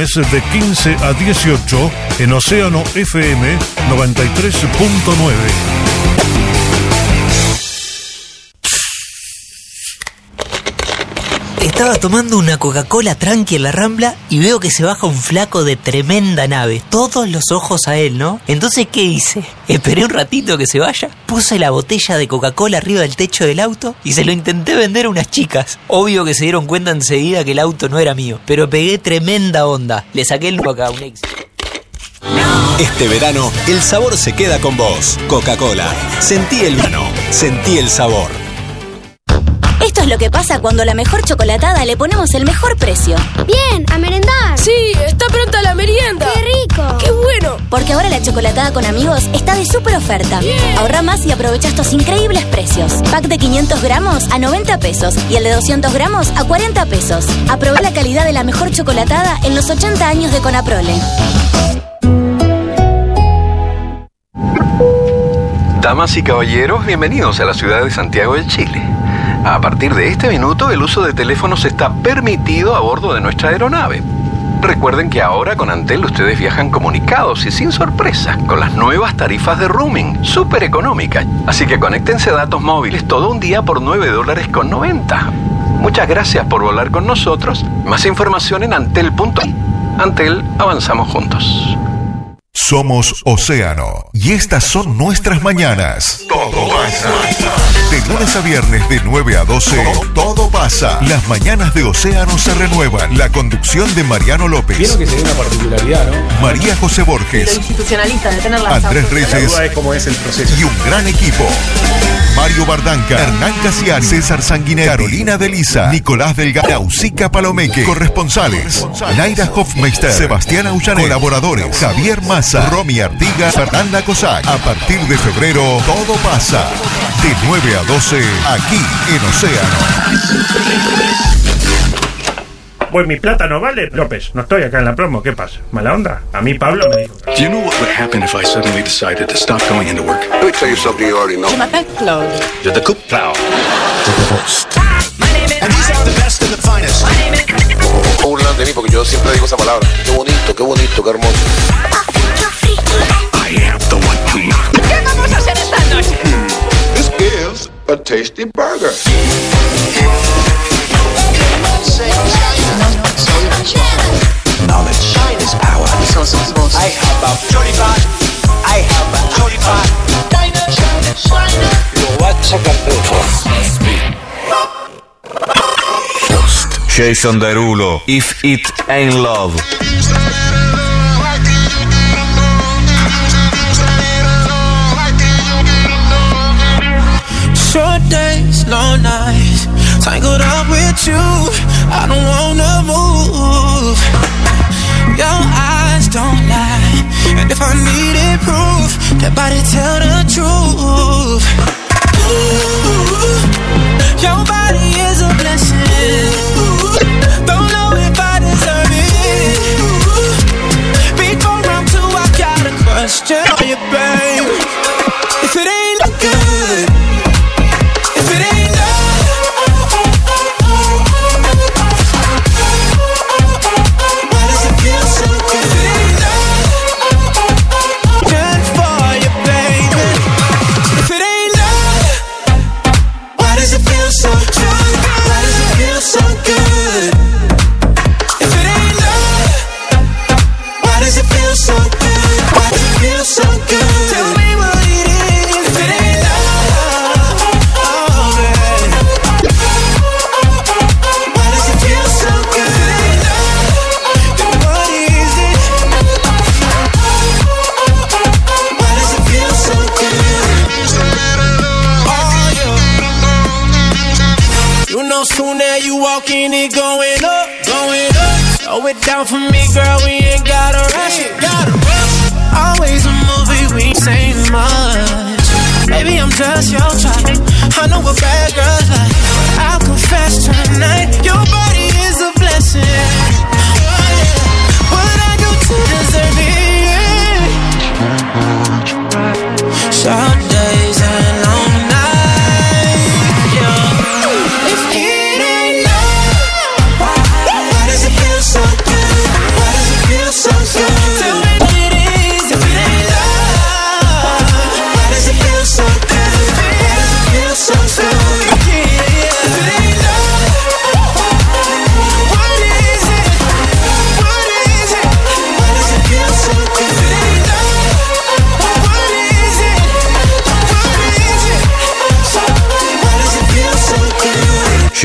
viernes de 15 a 18 en Océano FM 93.9. Estaba tomando una Coca-Cola tranqui en la rambla y veo que se baja un flaco de tremenda nave. Todos los ojos a él, ¿no? Entonces, ¿qué hice? Esperé un ratito que se vaya, puse la botella de Coca-Cola arriba del techo del auto y se lo intenté vender a unas chicas. Obvio que se dieron cuenta enseguida que el auto no era mío, pero pegué tremenda onda. Le saqué el Coca, un éxito. Este verano, el sabor se queda con vos. Coca-Cola. Sentí el verano. Sentí el sabor. Lo que pasa cuando a la mejor chocolatada le ponemos el mejor precio. Bien, a merendar. Sí, está pronta la merienda. ¡Qué rico! ¡Qué bueno! Porque ahora la chocolatada con amigos está de súper oferta. Ahorra más y aprovecha estos increíbles precios. Pack de 500 gramos a 90 pesos y el de 200 gramos a 40 pesos. Aprovecha la calidad de la mejor chocolatada en los 80 años de Conaprole. Damas y caballeros, bienvenidos a la ciudad de Santiago del Chile. A partir de este minuto, el uso de teléfonos está permitido a bordo de nuestra aeronave. Recuerden que ahora con Antel ustedes viajan comunicados y sin sorpresas con las nuevas tarifas de roaming, súper económicas. Así que conéctense a datos móviles todo un día por 9 dólares con 90. Muchas gracias por volar con nosotros. Más información en antel.com. Antel, avanzamos juntos. Somos Océano y estas son nuestras mañanas. Todo pasa. De lunes a viernes de 9 a 12, todo pasa. Las mañanas de Océano se renuevan. La conducción de Mariano López. Vieron que sería una particularidad, ¿no? María José Borges. institucionalista de tener la Andrés La Reyes duda es cómo es el proceso. y un gran equipo. Mario Bardanca, Hernán Casiani, César Sanguinetti, Carolina Delisa, Nicolás Delgado, Nausica Palomeque, corresponsales, Naira Hofmeister, Sebastián Aullané, colaboradores, Javier Massa, Romy Artiga, Fernanda Cosac. A partir de febrero, todo pasa. De 9 a 12, aquí en Océano. Pues mi plata no vale, López. No estoy acá en la promo. ¿Qué pasa? ¿Mala onda? A mí Pablo me dijo. Do you know what would happen if I suddenly decided to stop going into work? Let me tell you something you already know. You're the cook plow. Burlan de mí porque yo siempre digo esa palabra. Qué bonito, qué bonito, qué hermoso. I am the one who ¿Qué vamos a hacer esta noche? This gives a tasty burger. knowledge. China's power. I have a Johnny Pot. I have a Johnny Pot. Lo va a sacar Jason Derulo, If It Ain't Love. Long nights, tangled up with you. I don't wanna move. Your eyes don't lie, and if I needed proof, That body tell the truth. Ooh, your body is a blessing.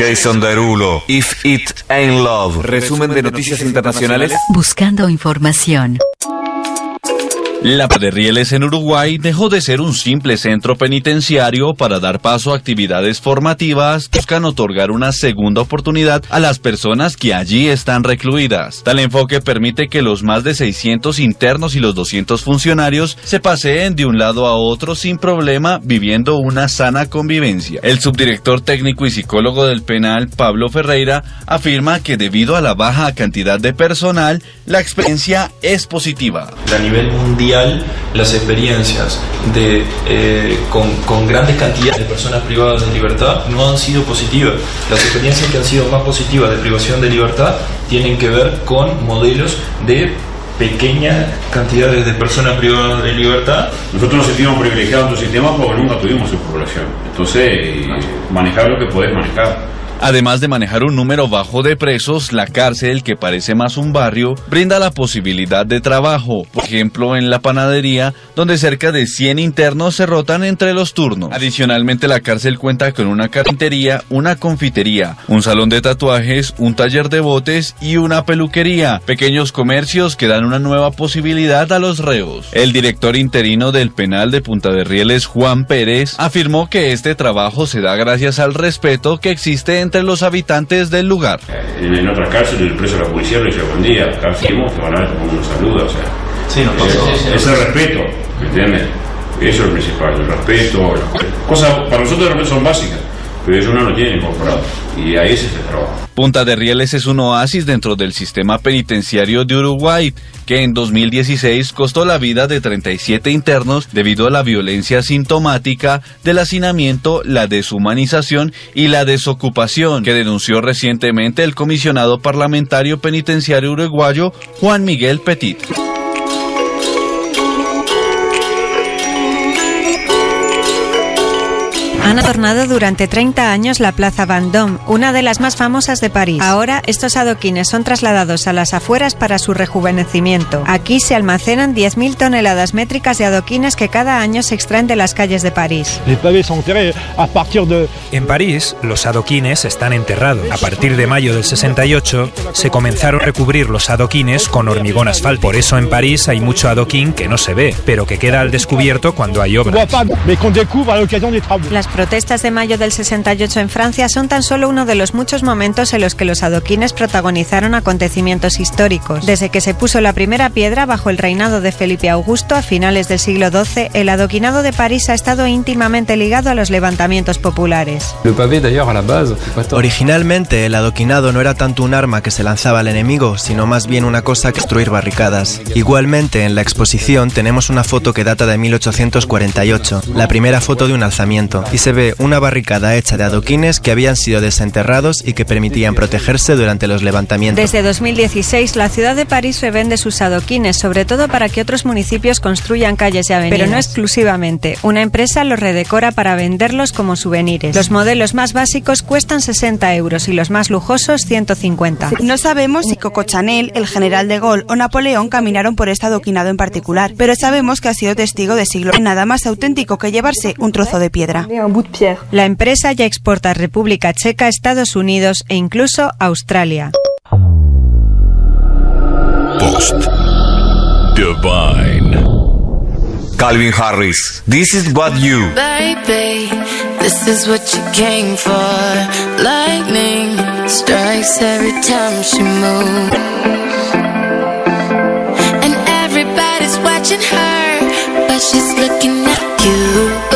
Jason Derulo, If It Ain't Love. Resumen de noticias internacionales. Buscando información. La de Rieles en Uruguay dejó de ser un simple centro penitenciario para dar paso a actividades formativas que buscan otorgar una segunda oportunidad a las personas que allí están recluidas. Tal enfoque permite que los más de 600 internos y los 200 funcionarios se paseen de un lado a otro sin problema viviendo una sana convivencia. El subdirector técnico y psicólogo del penal, Pablo Ferreira, afirma que debido a la baja cantidad de personal, la experiencia es positiva. A nivel mundial, las experiencias de, eh, con, con grandes cantidades de personas privadas de libertad no han sido positivas. Las experiencias que han sido más positivas de privación de libertad tienen que ver con modelos de pequeñas cantidades de personas privadas de libertad. Nosotros nos sentimos privilegiados en tu sistema porque nunca tuvimos su población. Entonces, eh, manejar lo que podés manejar. Además de manejar un número bajo de presos, la cárcel, que parece más un barrio, brinda la posibilidad de trabajo, por ejemplo en la panadería, donde cerca de 100 internos se rotan entre los turnos. Adicionalmente, la cárcel cuenta con una carpintería, una confitería, un salón de tatuajes, un taller de botes y una peluquería, pequeños comercios que dan una nueva posibilidad a los reos. El director interino del penal de Punta de Rieles, Juan Pérez, afirmó que este trabajo se da gracias al respeto que existe entre los habitantes del lugar. En, en otra cárcel, el preso de la policía le dice buen día, acá seguimos, te van a ver como uno saluda, o sea. Sí, nos pasó. Es, es el respeto, ¿me entiendes? Eso es lo principal, el respeto. Cosas para nosotros son básicas, Punta de Rieles es un oasis dentro del sistema penitenciario de Uruguay, que en 2016 costó la vida de 37 internos debido a la violencia sintomática del hacinamiento, la deshumanización y la desocupación, que denunció recientemente el comisionado parlamentario penitenciario uruguayo Juan Miguel Petit. Han adornado durante 30 años la Plaza Vendôme, una de las más famosas de París. Ahora, estos adoquines son trasladados a las afueras para su rejuvenecimiento. Aquí se almacenan 10.000 toneladas métricas de adoquines que cada año se extraen de las calles de París. En París, los adoquines están enterrados. A partir de mayo del 68, se comenzaron a recubrir los adoquines con hormigón asfalto. Por eso en París hay mucho adoquín que no se ve, pero que queda al descubierto cuando hay obras. Las protestas de mayo del 68 en Francia son tan solo uno de los muchos momentos en los que los adoquines protagonizaron acontecimientos históricos. Desde que se puso la primera piedra bajo el reinado de Felipe Augusto a finales del siglo XII, el adoquinado de París ha estado íntimamente ligado a los levantamientos populares. Originalmente el adoquinado no era tanto un arma que se lanzaba al enemigo, sino más bien una cosa que destruir barricadas. Igualmente en la exposición tenemos una foto que data de 1848, la primera foto de un alzamiento, y se ve una barricada hecha de adoquines que habían sido desenterrados y que permitían protegerse durante los levantamientos. Desde 2016, la ciudad de París revende sus adoquines, sobre todo para que otros municipios construyan calles y avenidas. Pero no exclusivamente. Una empresa los redecora para venderlos como souvenirs. Los modelos más básicos cuestan 60 euros y los más lujosos 150. No sabemos si Coco Chanel, el general de Gaulle o Napoleón caminaron por este adoquinado en particular, pero sabemos que ha sido testigo de siglo. Nada más auténtico que llevarse un trozo de piedra. La empresa ya exporta a República Checa, Estados Unidos e incluso Australia. Post Divine. Calvin Harris, this is what you. Baby, this is what you came for. Lightning strikes every time she moves. And everybody's watching her, but she's looking at you.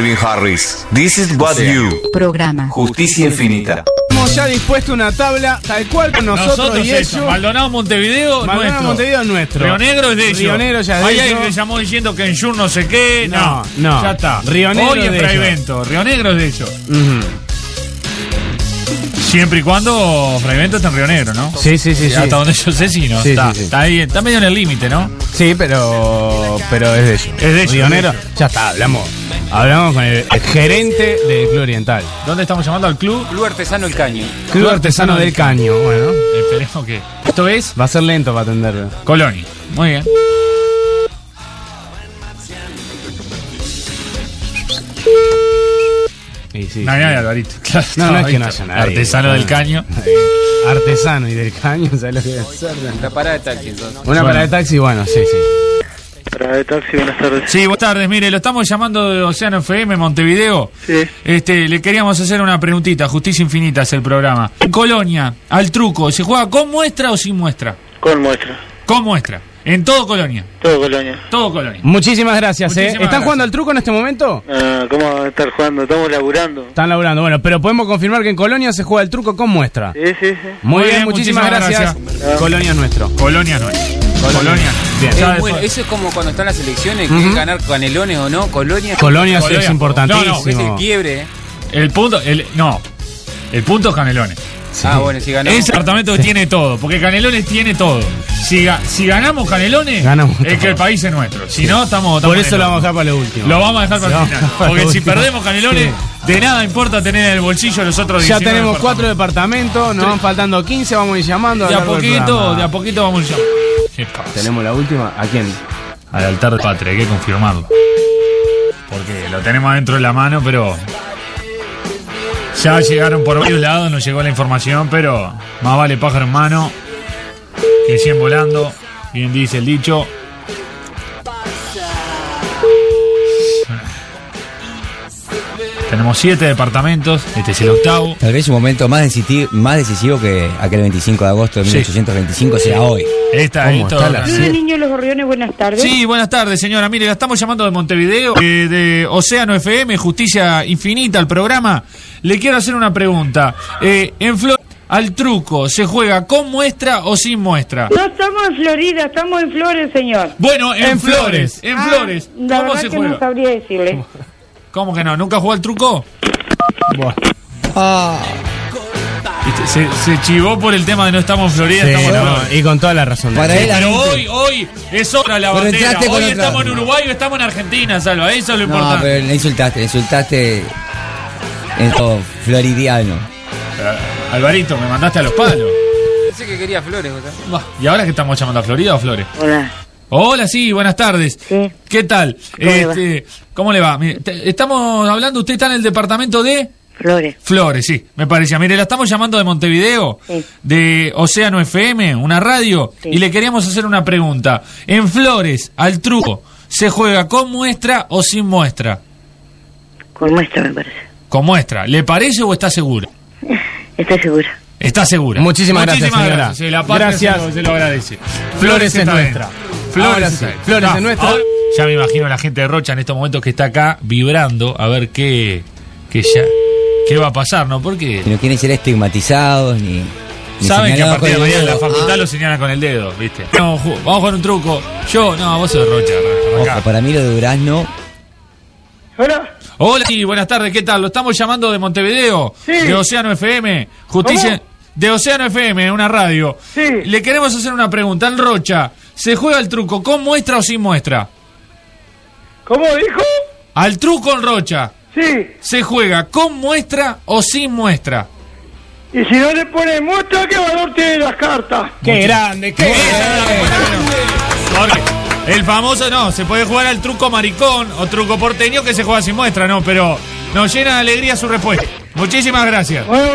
Calvin Harris, this is what you. Programa. Justicia infinita. tenemos ya dispuesto una tabla tal cual con nosotros, y eso. ellos. Maldonado Montevideo Maldonado nuestro. Montevideo nuestro. Río Negro es de ellos. Río Negro ya es de ellos. que llamó diciendo que en Sur no sé qué. No, No, no. Ya está. Río Negro Hoy es de Fraivento. Río Negro es de ellos. Siempre y cuando Fraivento está en Río Negro, ¿no? Sí, sí, sí, sí. Hasta donde yo sé, sí, ¿no? Sí, está, sí, sí. está ahí, está medio en el límite, ¿no? Sí, pero pero es de ellos. Es de ellos, Río es Negro, ellos. ya está, hablamos. Hablamos con el, gerente del Club Oriental. ¿Dónde estamos llamando al club? Club Artesano El Caño. Club Artesano del Caño. Bueno, Esperemos que. Esto es va a ser lento para atenderlo. Colonia. Muy bien. Sí, sí, No hay sí. nadie, Alvarito. Claro, No, no es que no haya nadie. Artesano del caño. Artesano y del caño, ¿sabes lo que es? La parada de taxi, entonces. Una Bueno. parada de taxi, bueno, sí, sí. De taxi, buenas tardes. Sí, buenas tardes. Mire, lo estamos llamando de Océano FM Montevideo. Sí. Este, le queríamos hacer una preguntita. Justicia Infinita es el programa. En Colonia, al truco, ¿se juega con muestra o sin muestra? Con muestra. Con muestra. En todo Colonia. Todo Colonia. Todo Colonia. Muchísimas gracias, ¿eh? ¿Están gracias. jugando al truco en este momento? Ah, ¿Cómo va a estar jugando? Estamos laburando. Están laburando, bueno, pero podemos confirmar que en Colonia se juega el truco con muestra. Sí, sí, sí. Muy, bien, muchísimas, gracias. Colonia es nuestro. Colonia es. Colonia. Bien. Es después- eso es como cuando están las elecciones, que ganar canelones o no, Colonia. Colonia es importantísimo. No, no, Es el quiebre. El punto, el, no. El punto es Canelones. Ah, bueno, si ganamos. Ese departamento que tiene todo, porque Canelones tiene todo. Si, ga- si ganamos Canelones, Ganamos es que el país es nuestro. Si no, estamos. estamos Por eso el lo vamos a dejar para lo último. Lo vamos a dejar para el final. para Porque si último. perdemos Canelones, de nada importa tener en el bolsillo los otros Ya 19 tenemos cuatro departamentos. nos van faltando 15, vamos a ir llamando. De a poquito, de a poquito vamos a. ¿Qué pasa? Tenemos la última. ¿A quién? Al altar de patria, hay que confirmarlo. Porque lo tenemos dentro de la mano, pero. Ya llegaron por varios lados, nos llegó la información, pero más vale pájaro en mano que 100 volando. Bien dice el dicho. Tenemos siete departamentos, este es el octavo. Tal vez un momento más, decisivo, más decisivo que aquel 25 de agosto de Sí. 1825 sea hoy. Esta, ¿Cómo esto- está la- de Niños Los Gorriones, buenas tardes. Sí, buenas tardes, señora. Mire, la estamos llamando de Montevideo, eh, de Océano FM, Justicia Infinita, el programa. Le quiero hacer una pregunta. Eh, en Flor, al truco, ¿se juega con muestra o sin muestra? No estamos en Florida, estamos en Flores, señor. Bueno, en, En Flores, Flores. en Ah, Flores. La ¿Cómo verdad se que juega? no sabría decirle. ¿Cómo que no? ¿Nunca jugó al truco? Viste, Se, se chivó por el tema de no estamos en Florida, Sí, estamos en no, Flores. y con toda la razón. Para él. Pero hoy, hoy es otra la Pero bandera. Hoy otra- estamos en Uruguay o estamos en Argentina, Salva. Eso es lo No, importante. pero le insultaste, le insultaste en todo floridiano. Eh, Alvarito, me mandaste a los palos. Pensé que quería flores, ¿verdad? ¿Y ahora que estamos llamando a Florida o Flores? Hola. Hola, sí, buenas tardes. Sí. ¿Qué tal? ¿Cómo le va? Este, ¿Cómo le va? Mire, te- estamos hablando, usted está en el departamento de Flores. Flores, sí, me parecía. Mire, la estamos llamando de Montevideo, Sí. de Océano FM, una radio, Sí. y le queríamos hacer una pregunta. En Flores, al truco, ¿se juega con muestra o sin muestra? Con muestra, me parece. Con muestra. ¿Le parece o está segura? Estoy segura. Está segura. Muchísimas gracias, señora. Sí, la patria Gracias. Se, lo, se lo agradece. Flores es está nuestra. dentro. Flores, sí. Flores es nuestra. ahora ya me imagino a la gente de Rocha en estos momentos que está acá vibrando a ver qué, qué ya qué va a pasar, ¿no? Porque Y no quieren ser estigmatizados ni. ni saben que a partir de mañana en la facultad Ah, lo señalan con el dedo, ¿viste? No, vamos a jugar un truco. Yo, no, vos sos de Rocha. Ojo, para mí lo de Durazno. Hola. Hola, sí, buenas tardes, ¿qué tal? Lo estamos llamando de Montevideo, Sí. de Océano FM, Justicia ¿Cómo? de Océano FM, una radio. Sí. Le queremos hacer una pregunta. En Rocha, ¿se juega el truco con muestra o sin muestra? ¿Cómo dijo? Al truco en Rocha, Sí. ¿se juega con muestra o sin muestra? Y si no le pone muestra, ¿qué valor tiene las cartas? Qué grande, qué Jorge, el famoso, no, se puede jugar al truco maricón o truco porteño que se juega sin muestra, no, pero nos llena de alegría su respuesta. Muchísimas gracias. Bueno.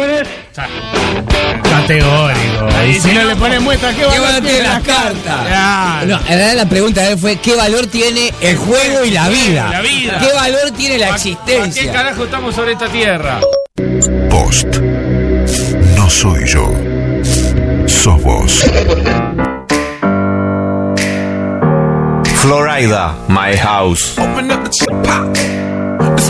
Categórico. Ahí Y si sí, no le pone muestra, ¿qué ¿Qué valor tiene las cartas? Claro. No, en realidad la pregunta de él fue: ¿qué valor tiene el juego y la vida? La vida. ¿Qué valor tiene la ¿Para qué existencia? carajo estamos sobre esta tierra? Post. No soy yo. Sos vos. Florida, my house. Open up the pop. It's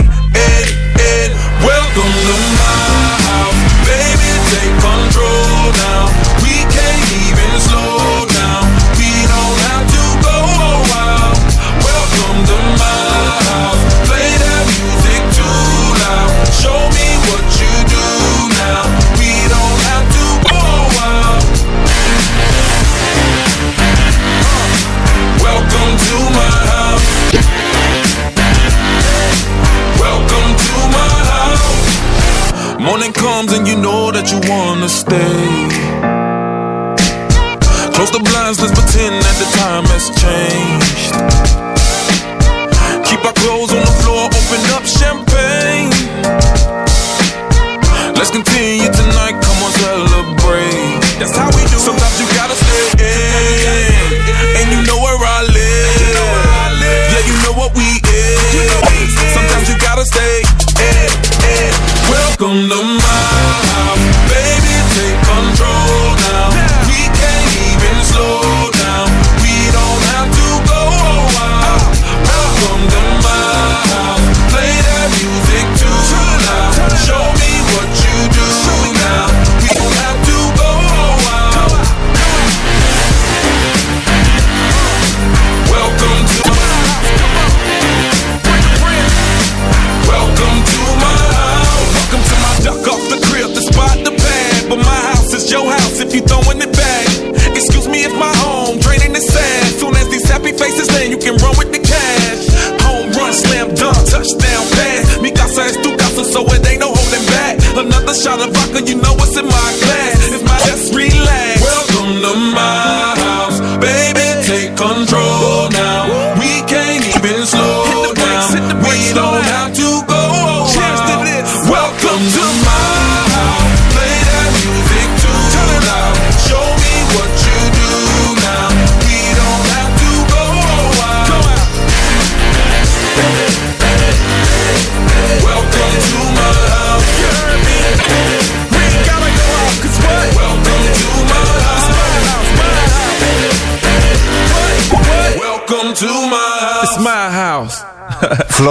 that you wanna stay. Close the blinds, let's pretend that the time has changed. Keep our clothes on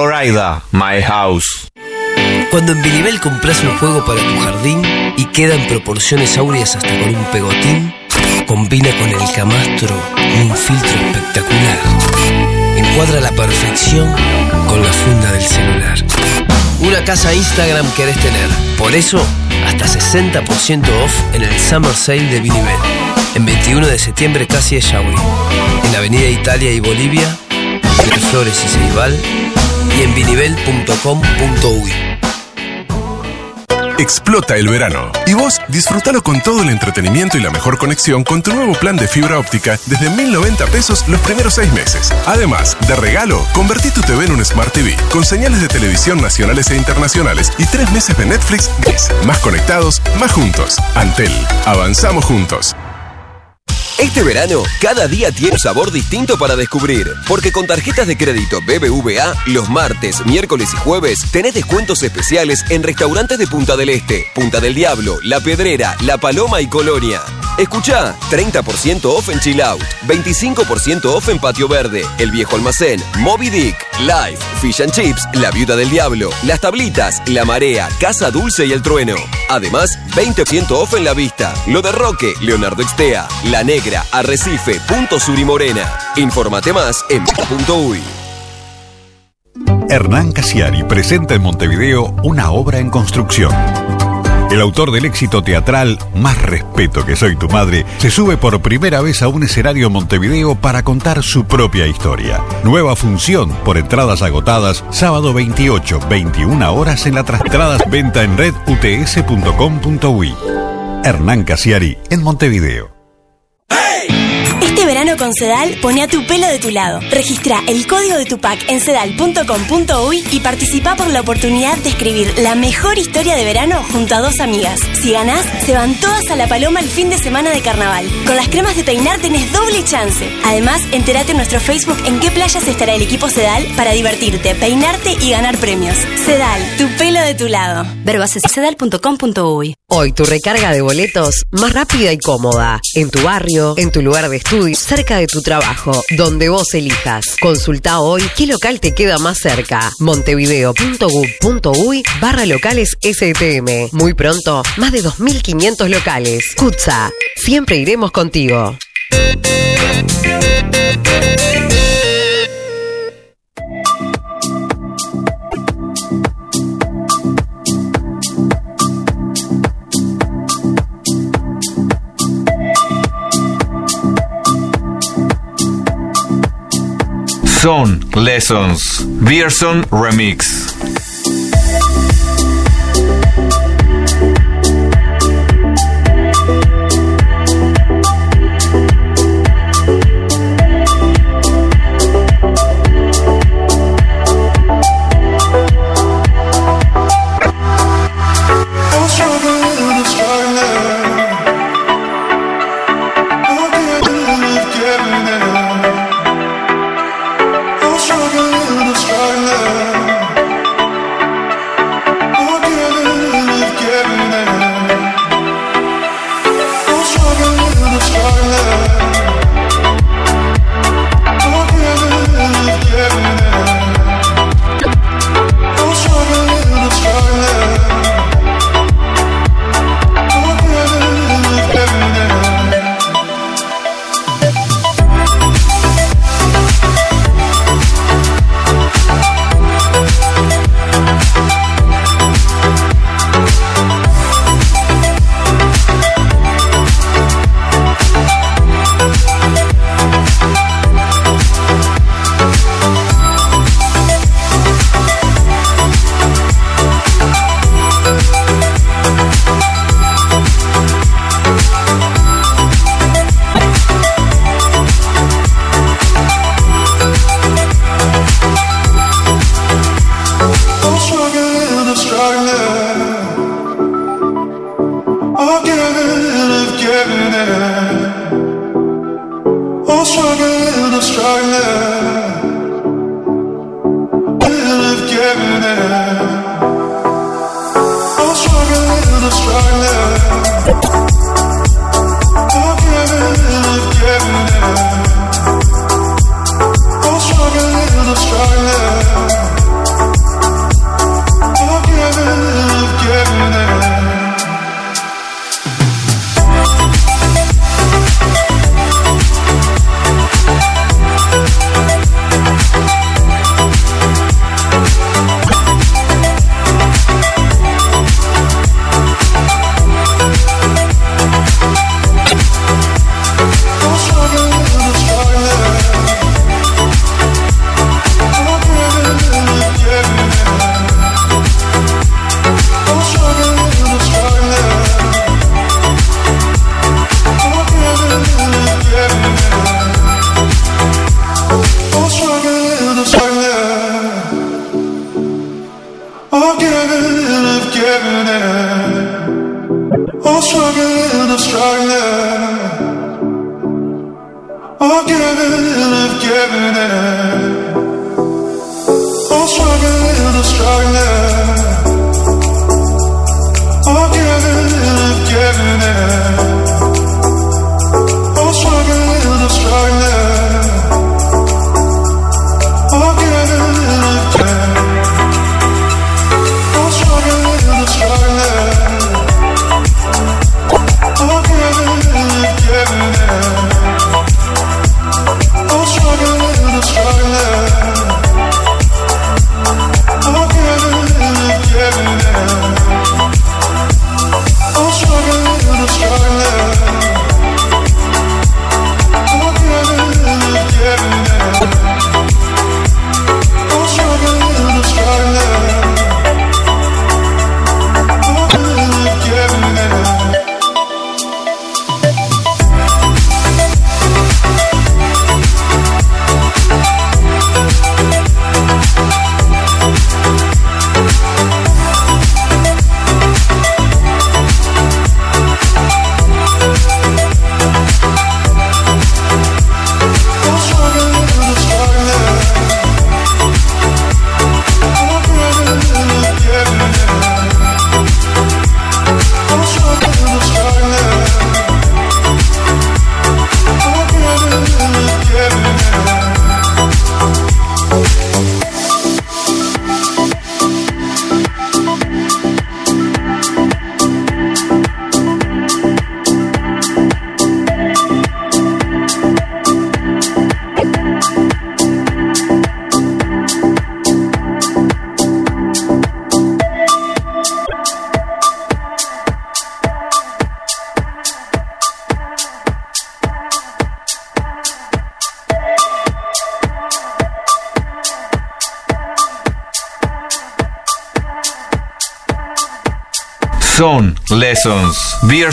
Florida, my house. Cuando en Binivel compras un juego para tu jardín y queda en proporciones áureas hasta con un pegotín, combina con el camastro un filtro espectacular. Encuadra la perfección con la funda del celular. Una casa Instagram querés tener. Por eso, hasta 60% off en el Summer Sale de Binivel. En 21 de septiembre casi de Yauri. En Avenida Italia y Bolivia, entre Flores y Ceibal. Y en binivel.com.uy. Explota el verano. Y vos disfrútalo con todo el entretenimiento y la mejor conexión con tu nuevo plan de fibra óptica desde 1090 pesos los primeros seis meses. Además, de regalo, convertí tu TV en un Smart TV con señales de televisión nacionales e internacionales y tres meses de Netflix gratis. Más conectados, más juntos. Antel, avanzamos juntos. Este verano, cada día tiene un sabor distinto para descubrir. Porque con tarjetas de crédito BBVA, los martes, miércoles y jueves tenés descuentos especiales en restaurantes de Punta del Este, Punta del Diablo, La Pedrera, La Paloma y Colonia. Escuchá, 30% off en Chill Out, 25% off en Patio Verde, El Viejo Almacén, Moby Dick, Live, Fish and Chips, La Viuda del Diablo, Las Tablitas, La Marea, Casa Dulce y El Trueno. Además, 20% off en La Vista, Lo de Roque, Leonardo Extea, La Negra, Arrecife, Punto Sur y Morena. Infórmate más en .uy. Hernán Casiari presenta en Montevideo una obra en construcción. El autor del éxito teatral Más respeto que soy tu madre se sube por primera vez a un escenario en Montevideo para contar su propia historia. Nueva función por entradas agotadas, sábado 28, 21 horas en la trastradas venta en red uts.com.uy. Hernán Casiari en Montevideo. Con Sedal, pone a tu pelo de tu lado. Registra el código de tu pack en sedal.com.uy y participa por la oportunidad de escribir la mejor historia de verano junto a dos amigas. Si ganás, se van todas a la paloma el fin de semana de carnaval. Con las cremas de peinar tenés doble chance. Además, entérate en nuestro Facebook en qué playas estará el equipo Sedal para divertirte, peinarte y ganar premios. Sedal, tu de tu lado. Hoy tu recarga de boletos más rápida y cómoda. En tu barrio, en tu lugar de estudio, cerca de tu trabajo, donde vos elijas. Consulta hoy qué local te queda más cerca. montevideo.gov.uy barra locales STM. Muy pronto, más de 2.500 locales. Kutza, siempre iremos contigo. Son Lessons. Beerson Remix.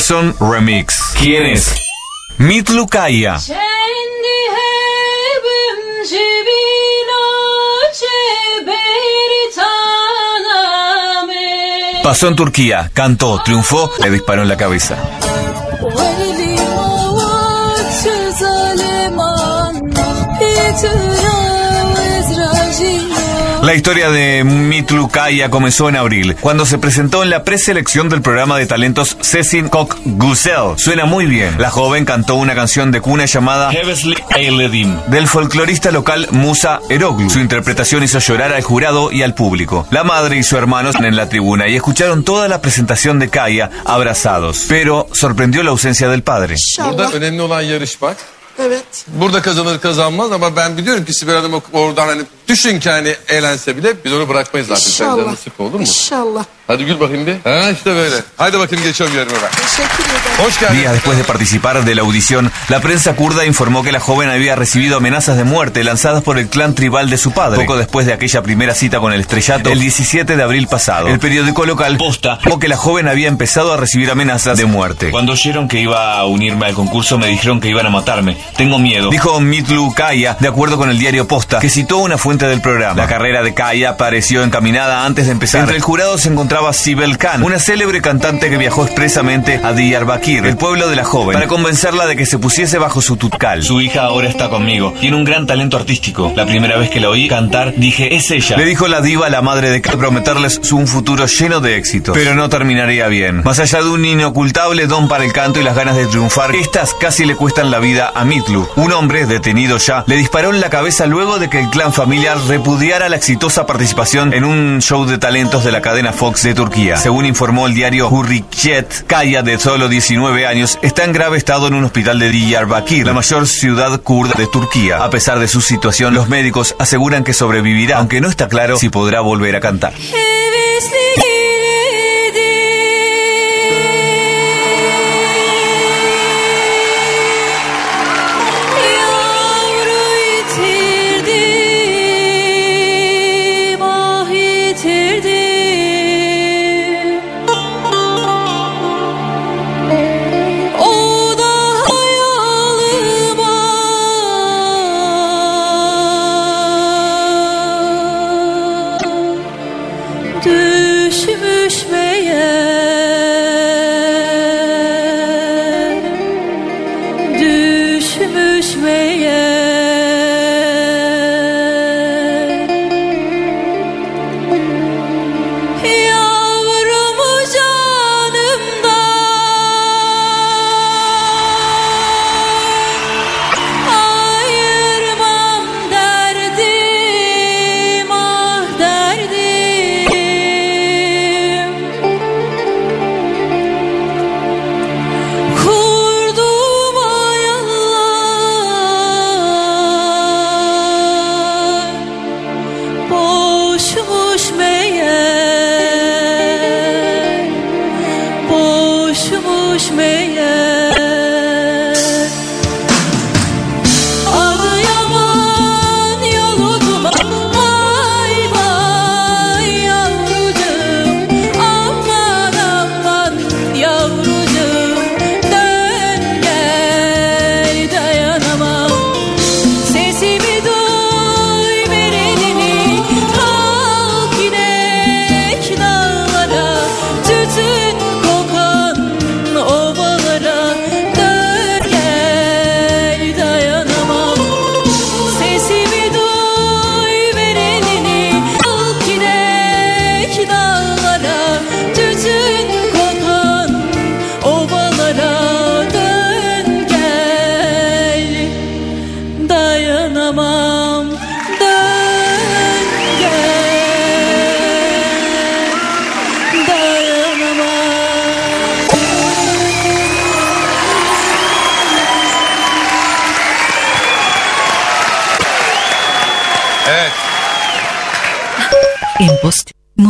Beerson Remix. ¿Quién es? Mitlu Kaya. Pasó en Turquía, cantó, triunfó, le disparó en la cabeza. La historia de Mitlu Kaya comenzó en abril, cuando se presentó en la preselección del programa de talentos Sesin Kok Gusel. Suena muy bien. La joven cantó una canción de cuna llamada Hevesli Eiledim, del folclorista local Musa Eroglu. Su interpretación hizo llorar al jurado y al público. La madre y su hermano en la tribuna y escucharon toda la presentación de Kaya abrazados, pero sorprendió la ausencia del padre. Burada önemli olan yarışmak. Evet. Burada kazanır kazanmaz ama ben biliyorum ki Sibel Hanım oradan hani düşün ki hani eğlense bile biz onu bırakmayız zaten. Sen İnşallah. sıkma olur mu? İnşallah. Hadi gül bakayım bir. Ha işte böyle. Haydi bakayım geçiyorum yerime ben. Teşekkür ederim. Hoş geldin. Días después de participar de la audición, la prensa kurda informó que la joven había recibido amenazas de muerte lanzadas por el clan tribal de su padre. Poco después de aquella primera cita con el estrellato, el 17 de abril pasado, el periódico local Posta informó que la joven había empezado a recibir amenazas de muerte. Cuando oyeron que iba a unirme al concurso, me dijeron que iban a matarme. Tengo miedo. Dijo Mitlu Kaya, de acuerdo con el diario Posta, que citó una fuente del programa. La carrera de Kaya pareció encaminada antes de empezar. Entre el jurado se encontraba Sibel Khan, una célebre cantante que viajó expresamente a Diyarbakir, el pueblo de la joven, para convencerla de que se pusiese bajo su tutkal. Su hija ahora está conmigo. Tiene un gran talento artístico. La primera vez que la oí cantar, dije, es ella. Le dijo la diva a la madre de Kaya prometerles un futuro lleno de éxitos. Pero no terminaría bien. Más allá de un inocultable don para el canto y las ganas de triunfar, estas casi le cuestan la vida a Mitlu. Un hombre, detenido ya, le disparó en la cabeza luego de que el clan familiar repudiara la exitosa participación en un show de talentos de la cadena Fox de Turquía. Según informó el diario Hurriyet, Kaya, de solo 19 años, está en grave estado en un hospital de Diyarbakir, la mayor ciudad kurda de Turquía. A pesar de su situación, los médicos aseguran que sobrevivirá, aunque no está claro si podrá volver a cantar.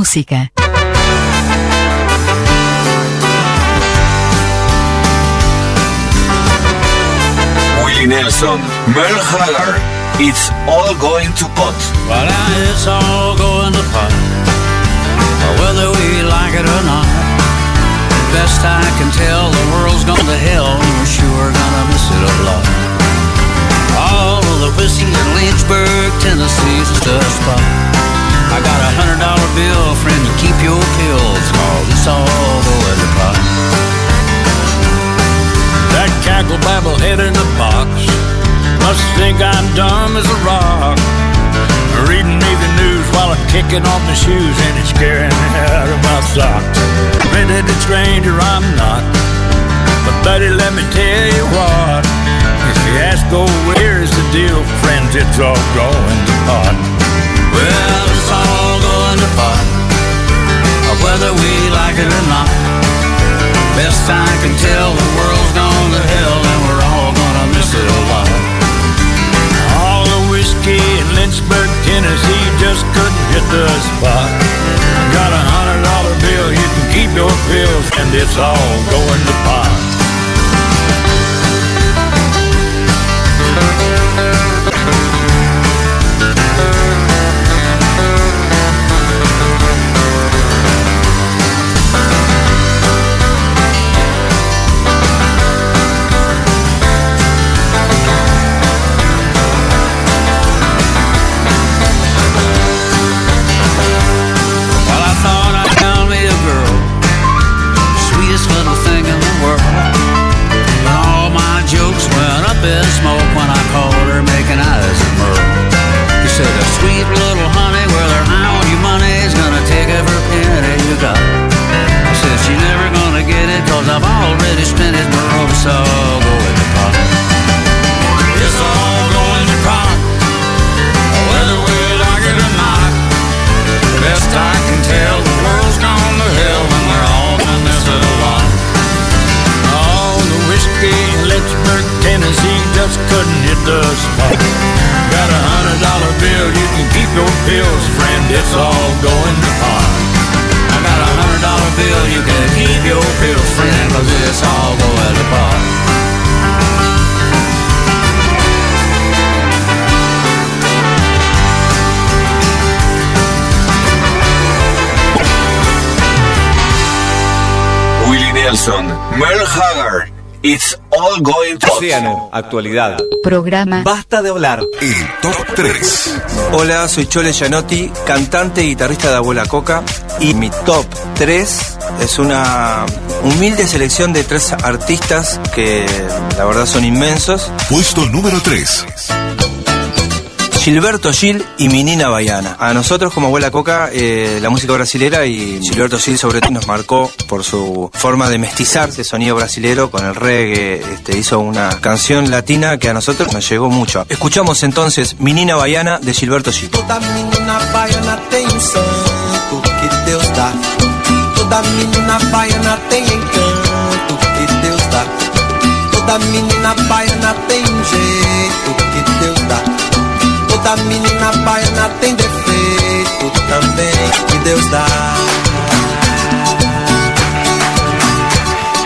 Música. Willie Nelson, Merle Haggard, It's All Going to Pot. Well, it's all going to pot, whether we like it or not. Best I can tell, the world's gone to hell, and we're sure gonna miss it a lot. All of the whiskey in Lynchburg, Tennessee's just a spot. I got a hundred dollar bill, friend, to keep your pills, cause it's all going to pot. That cackle babble head in the box must think I'm dumb as a rock. Reading the news while I'm kicking off my shoes and it's scaring me out of my socks. Red-headed stranger, I'm not. But buddy, let me tell you what. If you ask, oh, where's the deal, friends? It's all going to pot. Well, whether we like it or not. Best I can tell, the world's gone to hell, and we're all gonna miss it a lot. All the whiskey in Lynchburg, Tennessee just couldn't hit the spot. I got a hundred dollar bill, you can keep your pills, and it's all going to pot. Got a hundred dollar bill, you can keep your pills, friend. It's all going to pot. I got a hundred dollar bill, you can keep your pills, friend, cause it's all going to pot. Willie Nelson, Merle Haggard, It's All Going to Océano, actualidad. Programa Basta de hablar. El top 3. Hola, soy Chole Gianotti, cantante y guitarrista de Abuela Coca. Y mi top 3 es una humilde selección de tres artistas que la verdad son inmensos. Puesto número 3. Gilberto Gil y Minina Baiana. A nosotros como Abuela Coca, eh, la música brasilera y Gilberto Gil sobre todo nos marcó por su forma de mestizar ese sonido brasilero con el reggae. Este, hizo una canción latina que a nosotros nos llegó mucho. Escuchamos entonces Minina Baiana de Gilberto Gil. Toda menina baiana tem um santo que Deus dá. Toda menina baiana tem encanto que Deus dá. Toda menina baiana tem um jeito que Deus dá. Toda menina baiana tem defeito também que Deus dá.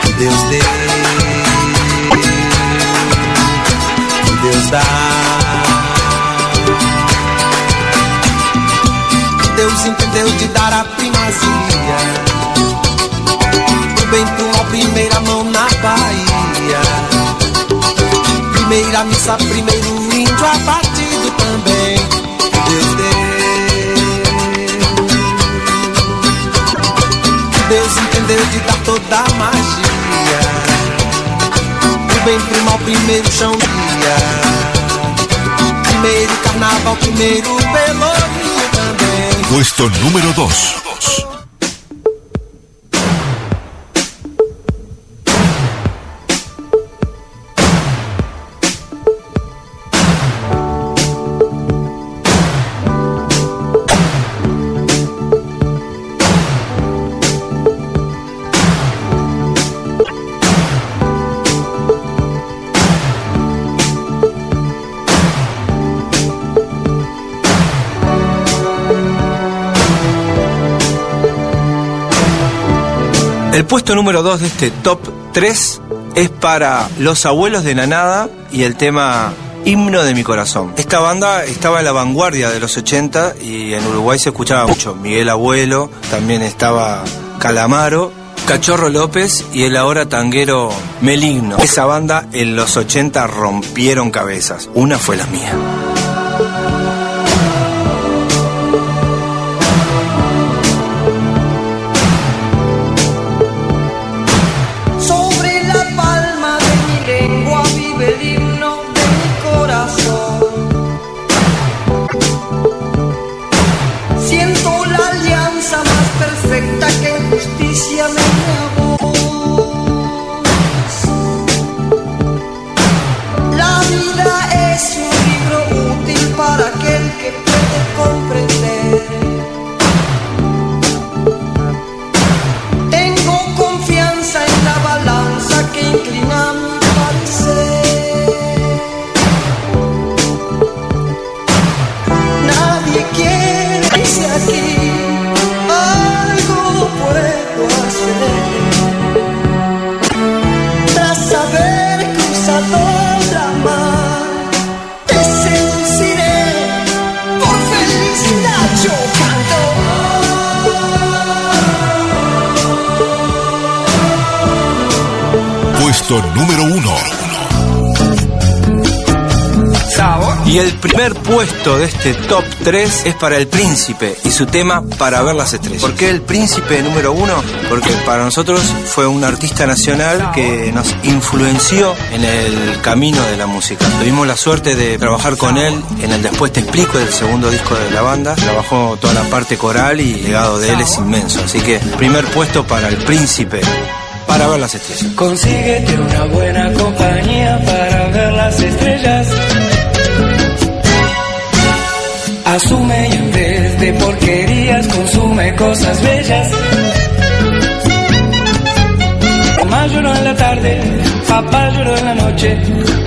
Que Deus dê. Que Deus dá. Deus entendeu de dar a primazia Do bem pro mal, primeira mão na Bahia Primeira missa, primeiro índio abatido Entendeu de dar toda a magia. Do bem pro mal, primeiro chão dia. Primeiro carnaval, primeiro pelourinho também. Puesto número 2. Puesto número 2 de este top 3 es para Los Abuelos de Nanada y el tema Himno de mi corazón. Esta banda estaba en la vanguardia de los 80 y en Uruguay se escuchaba mucho. Miguel Abuelo, también estaba Calamaro. Cachorro López y el ahora tanguero Meligno. Esa banda en los 80 rompieron cabezas. Una fue la mía. Primer puesto de este top 3 es para el príncipe y su tema Para ver las estrellas. ¿Por qué el príncipe número uno? Porque para nosotros fue un artista nacional que nos influenció en el camino de la música. Tuvimos la suerte de trabajar con él en el Después Te Explico, el segundo disco de la banda. Trabajó toda la parte coral y el legado de él es inmenso. Así que primer puesto para el príncipe. Para ver las estrellas. Consíguete una buena compañía para ver las estrellas. Porquerías consume cosas bellas. Mamá lloró en la tarde, papá lloró en la noche.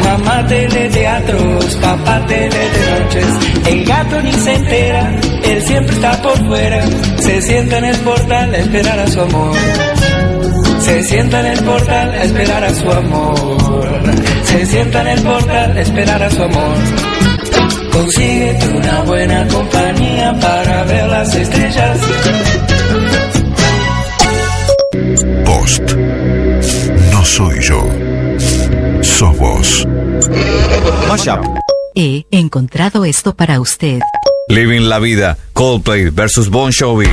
Mamá teleteatros, papá telenoches. El gato ni se entera, él siempre está por fuera. Se sienta en el portal a esperar a su amor. Se sienta en el portal a esperar a su amor. Se sienta en el portal a esperar a su amor. Consíguete una buena compañía para ver las estrellas. Post. No soy yo. Sos vos. He encontrado esto para usted. Living la vida, Coldplay versus Bon Jovi.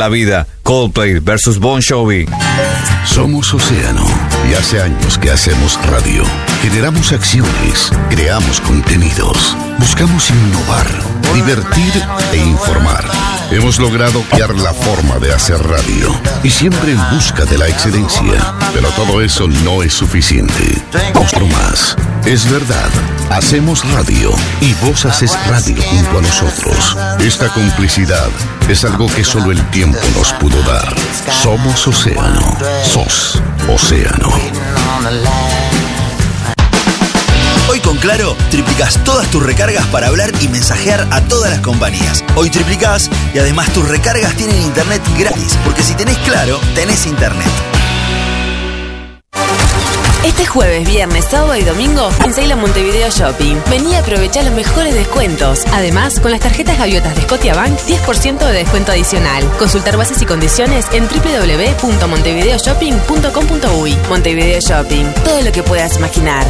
La vida, Coldplay versus Bon Jovi. Somos Océano y hace años que hacemos radio. Generamos acciones, creamos contenidos, buscamos innovar, divertir e informar. Hemos logrado crear la forma de hacer radio y siempre en busca de la excelencia. Pero todo eso no es suficiente. Otro más. Es verdad, hacemos radio y vos haces radio junto a nosotros. Esta complicidad es algo que solo el tiempo nos pudo dar. Somos Océano. Sos Océano. Hoy con Claro, triplicás todas tus recargas para hablar y mensajear a todas las compañías. Hoy triplicás y además tus recargas tienen internet gratis, porque si tenés Claro, tenés internet. Este jueves, viernes, sábado y domingo en Saila Montevideo Shopping. Vení a aprovechar los mejores descuentos. Además, con las tarjetas gaviotas de Scotiabank, 10% de descuento adicional. Consultar bases y condiciones en www.montevideoshopping.com.uy. Montevideo Shopping. Todo lo que puedas imaginar.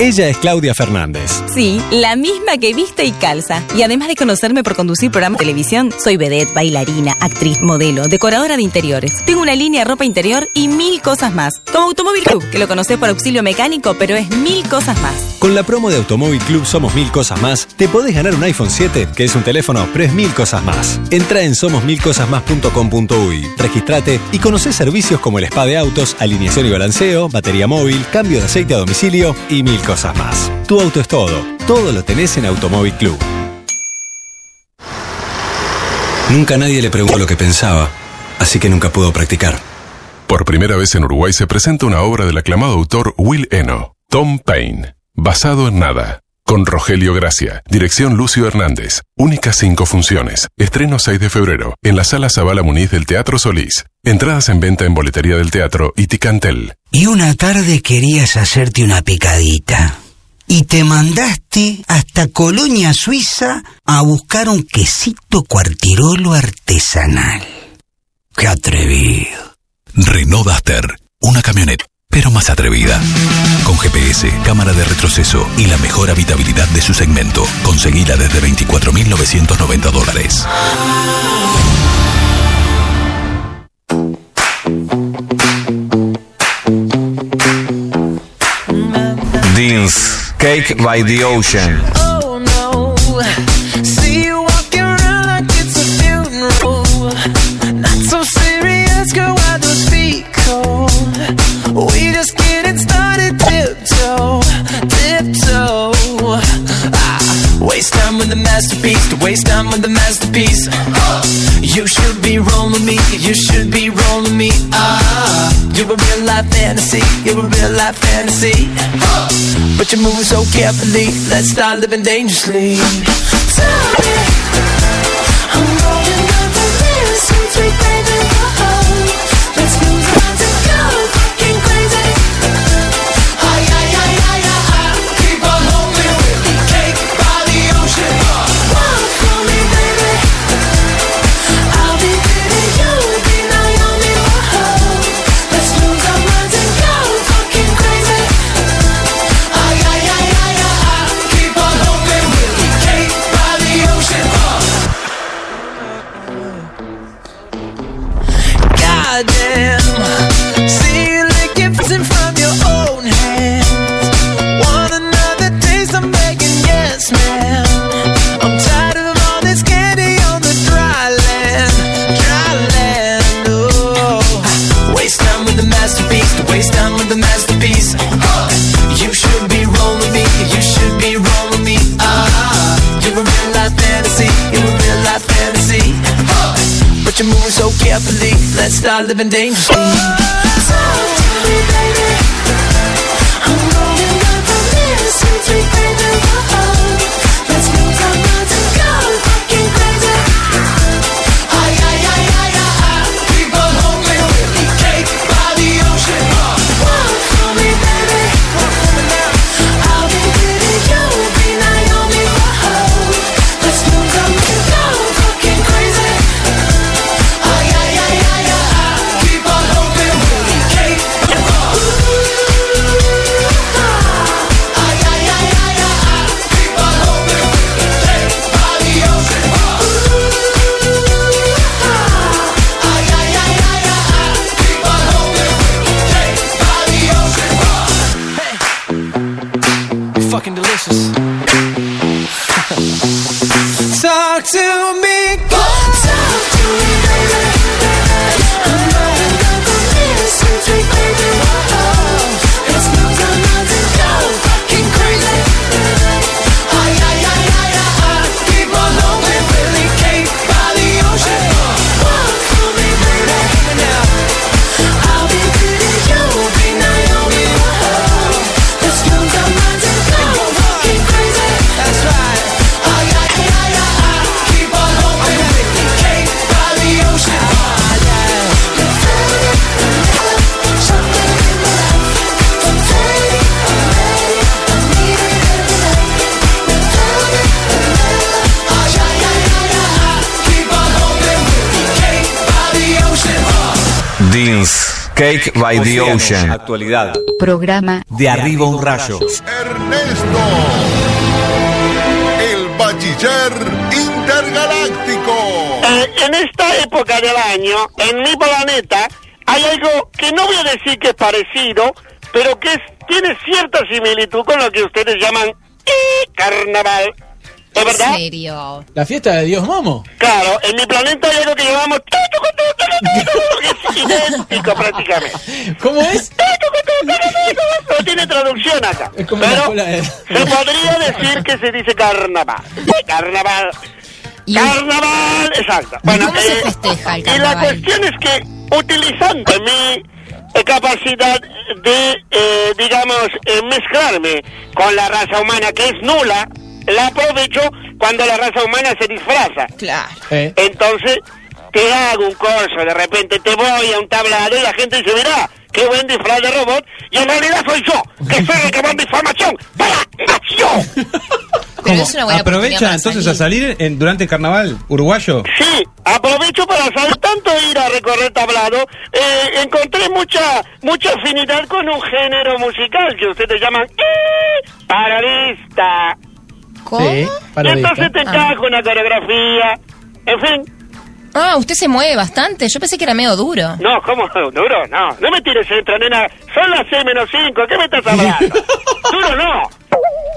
Ella es Claudia Fernández. Sí, la misma que viste y calza. Y además de conocerme por conducir programas de televisión, soy vedette, bailarina, actriz, modelo, decoradora de interiores. Tengo una línea de ropa interior y mil cosas más. Como Automóvil Club, que lo conoces por auxilio mecánico, pero es mil cosas más. Con la promo de Automóvil Club Somos Mil Cosas Más, te podés ganar un iPhone 7, que es un teléfono, pero es mil cosas más. Entra en somosmilcosasmás.com.uy, registrate y conocé servicios como el spa de autos, alineación y balanceo, batería móvil, cambio de aceite a domicilio y mil cosas más. Tu auto es todo. Todo lo tenés en Automóvil Club. Nunca nadie le preguntó lo que pensaba, así que nunca pudo practicar. Por primera vez en Uruguay se presenta una obra del aclamado autor Will Eno, Tom Paine, basado en nada. Con Rogelio Gracia, dirección Lucio Hernández. Únicas cinco funciones. Estreno 6 de febrero, en la sala Zabala Muniz del Teatro Solís. Entradas en venta en boletería del teatro y Ticantel. Y una tarde querías hacerte una picadita. Y te mandaste hasta Colonia, Suiza, a buscar un quesito cuartirolo artesanal. ¡Qué atrevido! Renault Duster, una camioneta, pero más atrevida. Con GPS, cámara de retroceso y la mejor habitabilidad de su segmento. Conseguila desde 24.990 dólares. Deans, Cake by the Ocean. Oh no, you should be rolling me. Ah, you're a real life fantasy, you're a real life fantasy. But you're moving so carefully, let's start living dangerously. Tell me, I'm rolling living dangerously. Deans, Cake by the Ocean. Actualidad. Programa De arriba un rayo. Ernesto, el bachiller intergaláctico. Eh, en esta época del año, en mi planeta, hay algo que no voy a decir que es parecido, pero que es- tiene cierta similitud con lo que ustedes llaman eh, carnaval. ¿Es verdad? serio? La fiesta de Dios Momo. Claro, en mi planeta hay algo que es idéntico prácticamente. ¿Cómo es? No tiene traducción acá. Es como Pero de... se podría decir que se dice carnaval. Carnaval. Carnaval, exacto. Bueno, ¿Cómo se eh, festeja el y la carnaval? cuestión es que utilizando mi eh, capacidad de, eh, digamos, eh, mezclarme con la raza humana que es nula, la aprovecho cuando la raza humana se disfraza. Claro. Eh, Entonces, te hago un corso, de repente te voy a un tablado y la gente dice, mira, qué buen disfraz de robot, y en realidad soy yo, que estoy recabando información para nación. Pero es una buena oportunidad ¿Aprovecha para entonces salir. a salir en- durante el carnaval uruguayo? Sí, aprovecho para saber tanto ir a recorrer tablado, eh, encontré mucha mucha afinidad con un género musical que ustedes llaman eh, parodista. ¿Cómo? Sí, entonces te encajo una coreografía, en fin. Ah, usted se mueve bastante. Yo pensé que era medio duro. No, ¿cómo? Duro, no. No me tires centro, nena. Son las 6 menos 5. ¿Qué me estás hablando? Duro no.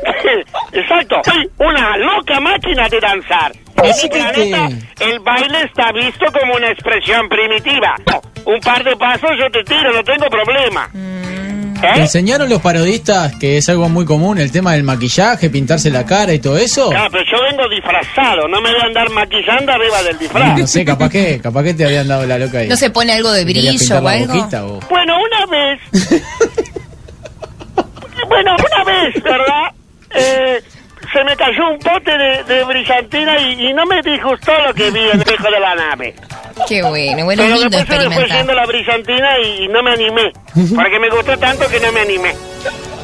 Exacto. Soy una loca máquina de danzar. En mi planeta, el baile está visto como una expresión primitiva. Un par de pasos yo te tiro, no tengo problema. ¿Te ¿Eh? enseñaron los parodistas que es algo muy común, el tema del maquillaje, pintarse la cara y todo eso? Claro, pero yo vengo disfrazado. No me voy a andar maquillando arriba del disfraz. No sé, capaz que, capaz que te habían dado la loca ahí. ¿No se pone algo de ¿Te brillo o algo? boquita o- Bueno, una vez. bueno, una vez, ¿verdad? Eh, se me cayó un pote de, de brillantina y, y no me disgustó lo que vi en el espejo de la nave. Qué bueno, bueno, Pero lindo después se me fue yendo la brillantina y, y no me animé. Porque me gustó tanto que no me animé.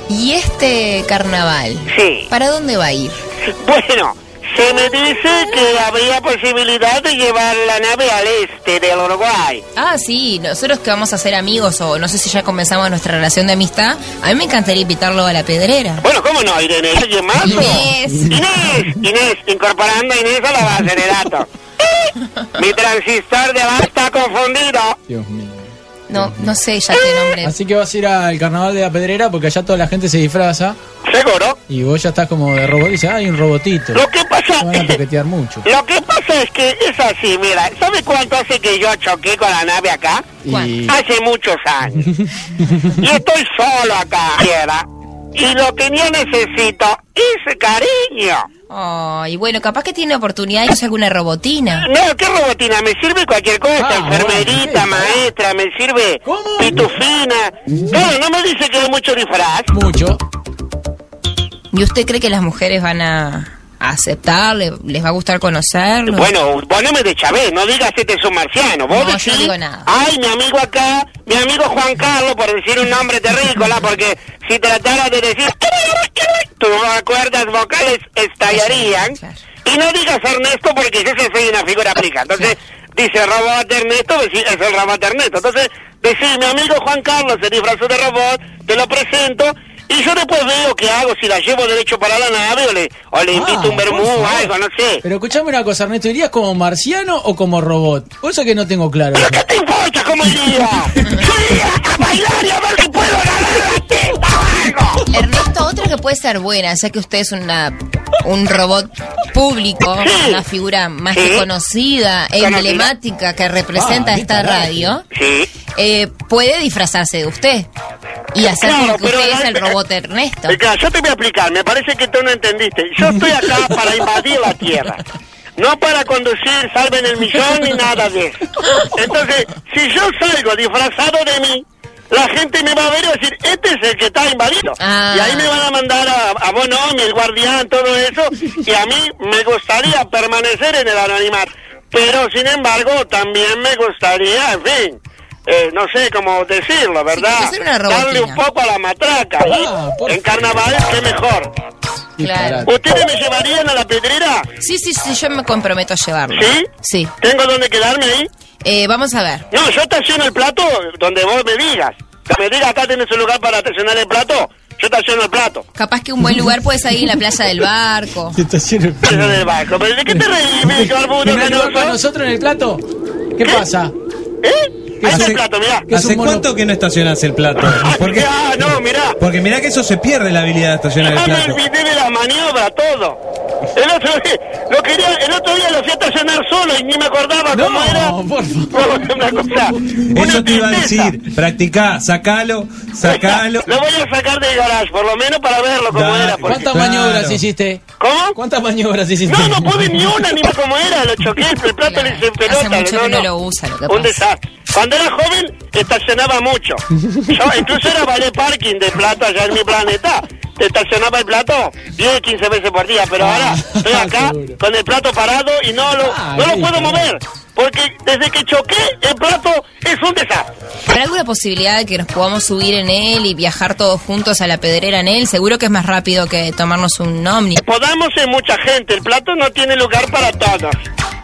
¿Y este carnaval? Sí. ¿Para dónde va a ir? Bueno, se me dice que habría posibilidad de llevar la nave al este del Uruguay. Ah, sí, nosotros que vamos a ser amigos o no sé si ya comenzamos nuestra relación de amistad, a mí me encantaría invitarlo a la pedrera. Bueno, ¿cómo no, Irene? ¿Alguien más? o? Inés. Inés, Inés, incorporando a Inés a la base de datos. Mi transistor de abajo está confundido. Dios mío. No, no sé ya qué nombre. Así que vas a ir al carnaval de la pedrera porque allá toda la gente se disfraza ¿Seguro? y vos ya estás como de robot y dices, ah, hay un robotito. Lo que pasa, Te van a toquetear mucho. lo que pasa es que es así, mira, ¿sabe cuánto hace que yo choqué con la nave acá? Y- Hace muchos años. y estoy solo acá. Y lo que yo necesito es cariño. Ay, bueno, capaz que tiene oportunidad y usa alguna robotina. No, ¿qué robotina? Me sirve cualquier cosa, Ah, enfermerita, bueno, maestra, me sirve pitufina. Claro, no me dice que hay mucho disfraz. Mucho. ¿Y usted cree que las mujeres van a aceptar? ¿Le- ¿Les va a gustar conocerlo? Bueno, vos no me de Chávez, no digas este es un marciano. Vos No, yo decís, no digo nada. Ay, mi amigo acá, mi amigo Juan Carlos, por decir un nombre terrícola, porque si tratara de decir tus cuerdas vocales estallarían. Y no digas Ernesto porque yo soy una figura pública. Entonces, dice robot Ernesto, decí- es el robot Ernesto. Entonces, decís, mi amigo Juan Carlos se disfrazó de robot, te lo presento. Y yo después veo qué hago, si la llevo derecho para la nave o le, o le invito Ah, un vermú o algo, no sé. Pero escuchame una cosa, Ernesto, ¿irías como marciano o como robot? Eso que no tengo claro. eso. ¿Qué te importa cómo iría? Yo iría a bailar y a ver si puedo ganar la teta. Ernesto, otra que puede ser buena, ya que usted es una un robot público, una figura más que conocida, emblemática que representa Ah, esta radio, eh, puede disfrazarse de usted y hacer Claro, como que usted es el robot Ernesto. Eh, claro, yo te voy a explicar, me parece que tú no entendiste. Yo estoy acá para invadir la Tierra. No para conducir, salven el millón ni nada de eso. Entonces, si yo salgo disfrazado de mí, la gente me va a ver y va a decir, este es el que está invadido. Ah. Y ahí me van a mandar a, a Bonomi, el guardián, todo eso. Y a mí me gustaría permanecer en el anonimato. Pero, sin embargo, también me gustaría, en fin, eh, no sé cómo decirlo, ¿verdad? robotina. Darle un poco a la matraca. Y en carnaval, qué mejor. Claro. ¿Ustedes me llevarían a la pedrera? Sí, sí, sí, yo me comprometo a llevarlo. ¿Sí? Sí. ¿Tengo dónde quedarme ahí? Eh, vamos a ver. No, yo estaciono el plato donde vos me digas. Que me digas acá tenés un lugar para estacionar el plato, yo estaciono el plato. Capaz que un buen lugar puede ser ahí en la playa del barco. Eso del barco. ¿Pero de qué te reís, mi barbudo ¿Tendrá lugar venoso? para nosotros en el plato? ¿Qué pasa? ¿Eh? El plato, mirá. ¿Hace cuánto que no estacionas el plato? Porque, Ah, no, mirá. porque mirá que eso se pierde la habilidad de estacionar el Ya me plato. olvidé de la maniobra, todo. El otro día lo, quería, el otro día lo fui a estacionar solo y ni me acordaba cómo era. Una cosa. Eso te iba a decir. Practicá, sacalo, sacalo. Lo voy a sacar del garage, por lo menos para verlo cómo era. porque- ¿Cuántas maniobras hiciste? ¿Cómo? ¿Cuántas maniobras hiciste? No, no pude ni una, ni cómo era, lo choqué, el plato le hice pelota. Hace mucho no, que no no. lo usa, lo que Un pasa. desastre. Cuando era joven, estacionaba mucho. Yo incluso era ballet parking de plato allá en mi planeta. Estacionaba el plato 10, 15 veces por día, pero ahora estoy acá con el plato parado y no lo, Ah, no lo puedo mover. Porque desde que choqué, el plato es un desastre. ¿Habrá alguna posibilidad de que nos podamos subir en él y viajar todos juntos a la pedrera en él? Seguro que es más rápido que tomarnos un ovni. Podamos ser mucha gente, el plato no tiene lugar para todos.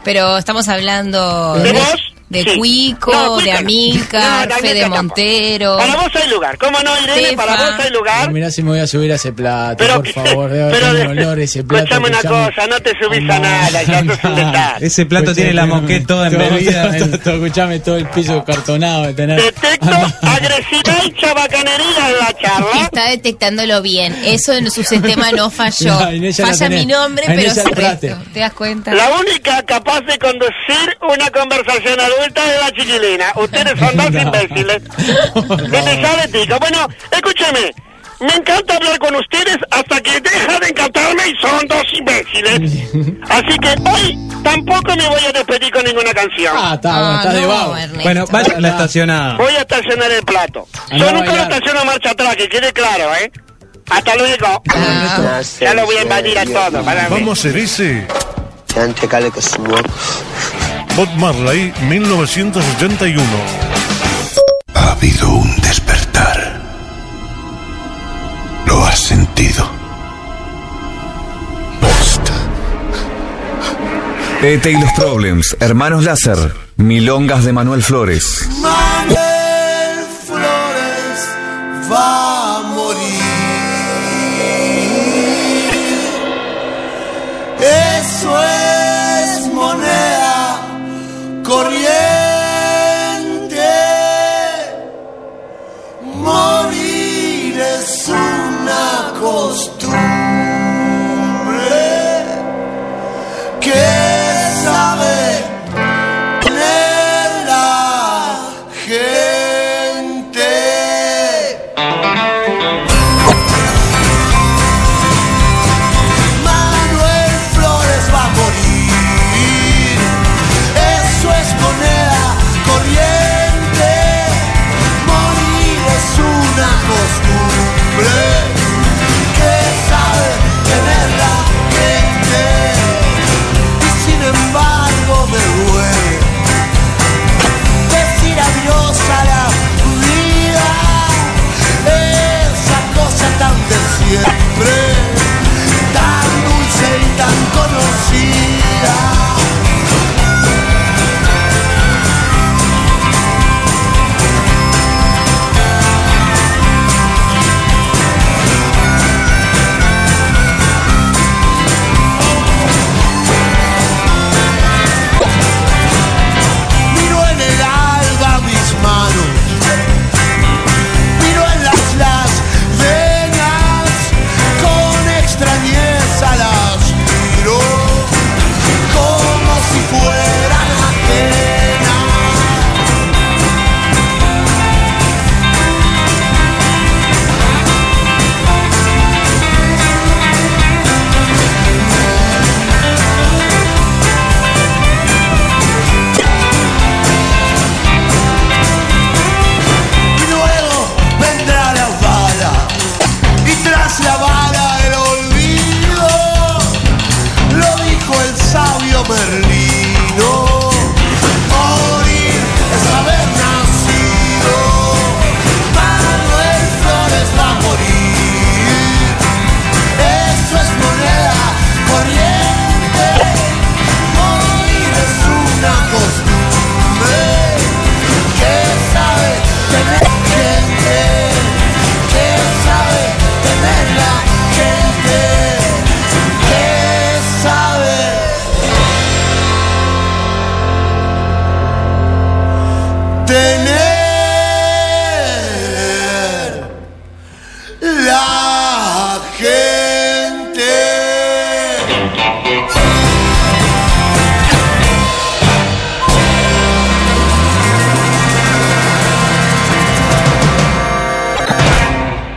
Pero estamos hablando ¿De vos? De Sí. Cuico, No, de. Amílcar, No, de Fede Montero. Para vos hay lugar. ¿Cómo no, Irene? Para Tefa. vos hay lugar. Mirá si me voy a subir a ese plato, Pero por favor. Debe pero tener de- olor ese plato. Escuchame una cosa, no te subís a nada, ya sos un. Ese plato tiene la moqueta toda embebida. Escuchame todo el piso cartonado de tener. Detecto agresividad y chabacanería en la charla. Está detectándolo bien. Eso en su sistema no falló. No, Falla mi nombre, pero resto. ¿Te das cuenta? La única capaz de conducir una conversación adulta es la chiquilina. Ustedes son dos imbéciles. ¿Qué te sabe, tica? Bueno, escúcheme. Me encanta hablar con ustedes hasta que deja de encantarme y son dos imbéciles. Así que hoy tampoco me voy a despedir con ninguna canción. Ah, está, bueno, está de vago. Bueno, vaya la estacionada. Voy a estacionar el plato. Yo a nunca lo estaciono marcha atrás, que quede claro, ¿eh? Hasta luego. Ya lo voy a invadir a todos. para mí. Vamos a ser ese. Bob Marley, 1981. Ha habido un despertar. Lo has sentido. Post. ET y los Problems, Hermanos Láser, Milongas de Manuel Flores.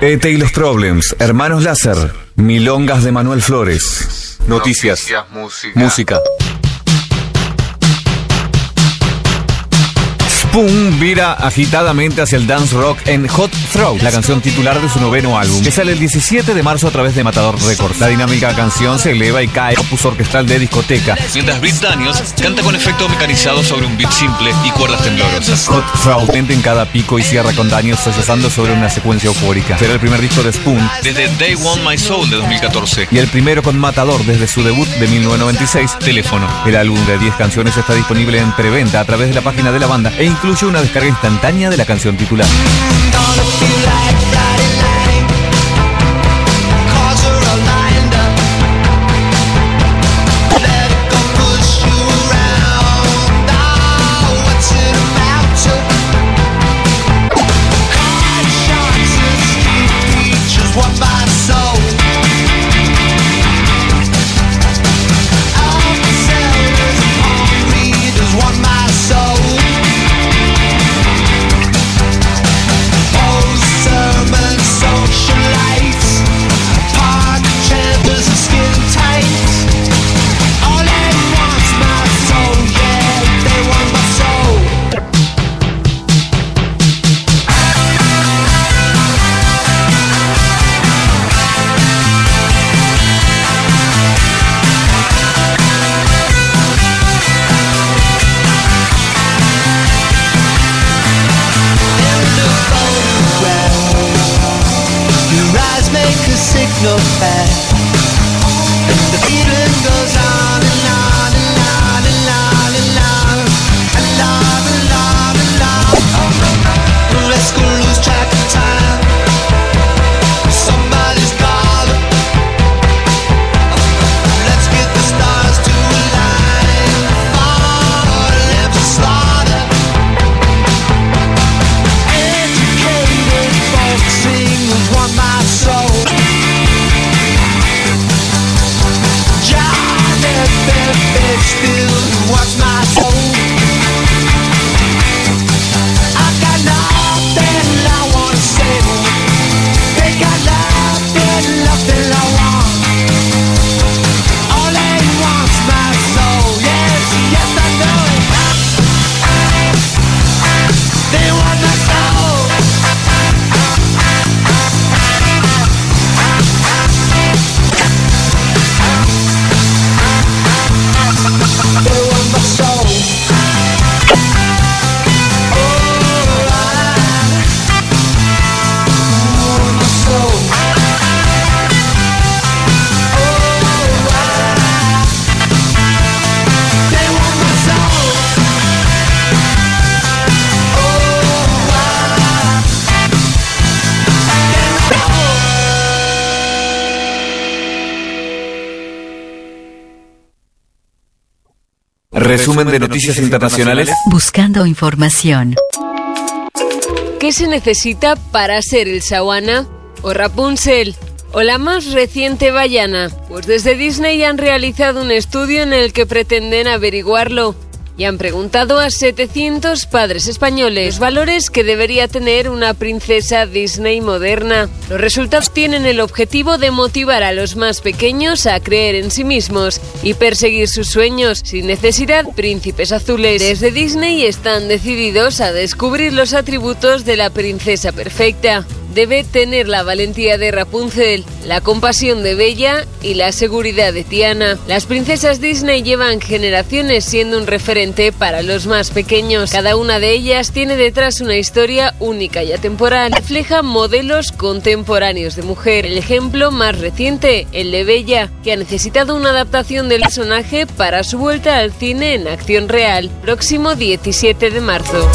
ET y los Problems, Hermanos Láser, Milongas de Manuel Flores. Noticias. música. Spoon vira agitadamente hacia el dance rock en Hot Throat, la canción titular de su noveno álbum, que sale el 17 de marzo a través de Matador Records. La dinámica canción se eleva y cae opus orquestal de discoteca, mientras Britt Daniels canta con efecto mecanizado sobre un beat simple y cuerdas temblorosas. Hot Throat en cada pico y cierra con Daniels sollozando sobre una secuencia eufórica. Será el primer disco de Spoon desde They Want My Soul de 2014 y el primero con Matador desde su debut de 1996, Teléfono. El álbum de 10 canciones está disponible en preventa a través de la página de la banda e incluye una descarga instantánea de la canción titular. De noticias internacionales. Buscando información. ¿Qué se necesita para ser el Sawana o Rapunzel o la más reciente Bayana? Pues desde Disney han realizado un estudio en el que pretenden averiguarlo y han preguntado a 700 padres españoles los valores que debería tener una princesa Disney moderna. Los resultados tienen el objetivo de motivar a los más pequeños a creer en sí mismos y perseguir sus sueños sin necesidad. Príncipes azules desde Disney están decididos a descubrir los atributos de la princesa perfecta. Debe tener la valentía de Rapunzel, la compasión de Bella y la seguridad de Tiana. Las princesas Disney llevan generaciones siendo un referente para los más pequeños. Cada una de ellas tiene detrás una historia única y atemporal. Refleja modelos contemporáneos de mujer. El ejemplo más reciente, el de Bella, que ha necesitado una adaptación del personaje para su vuelta al cine en acción real, próximo 17 de marzo.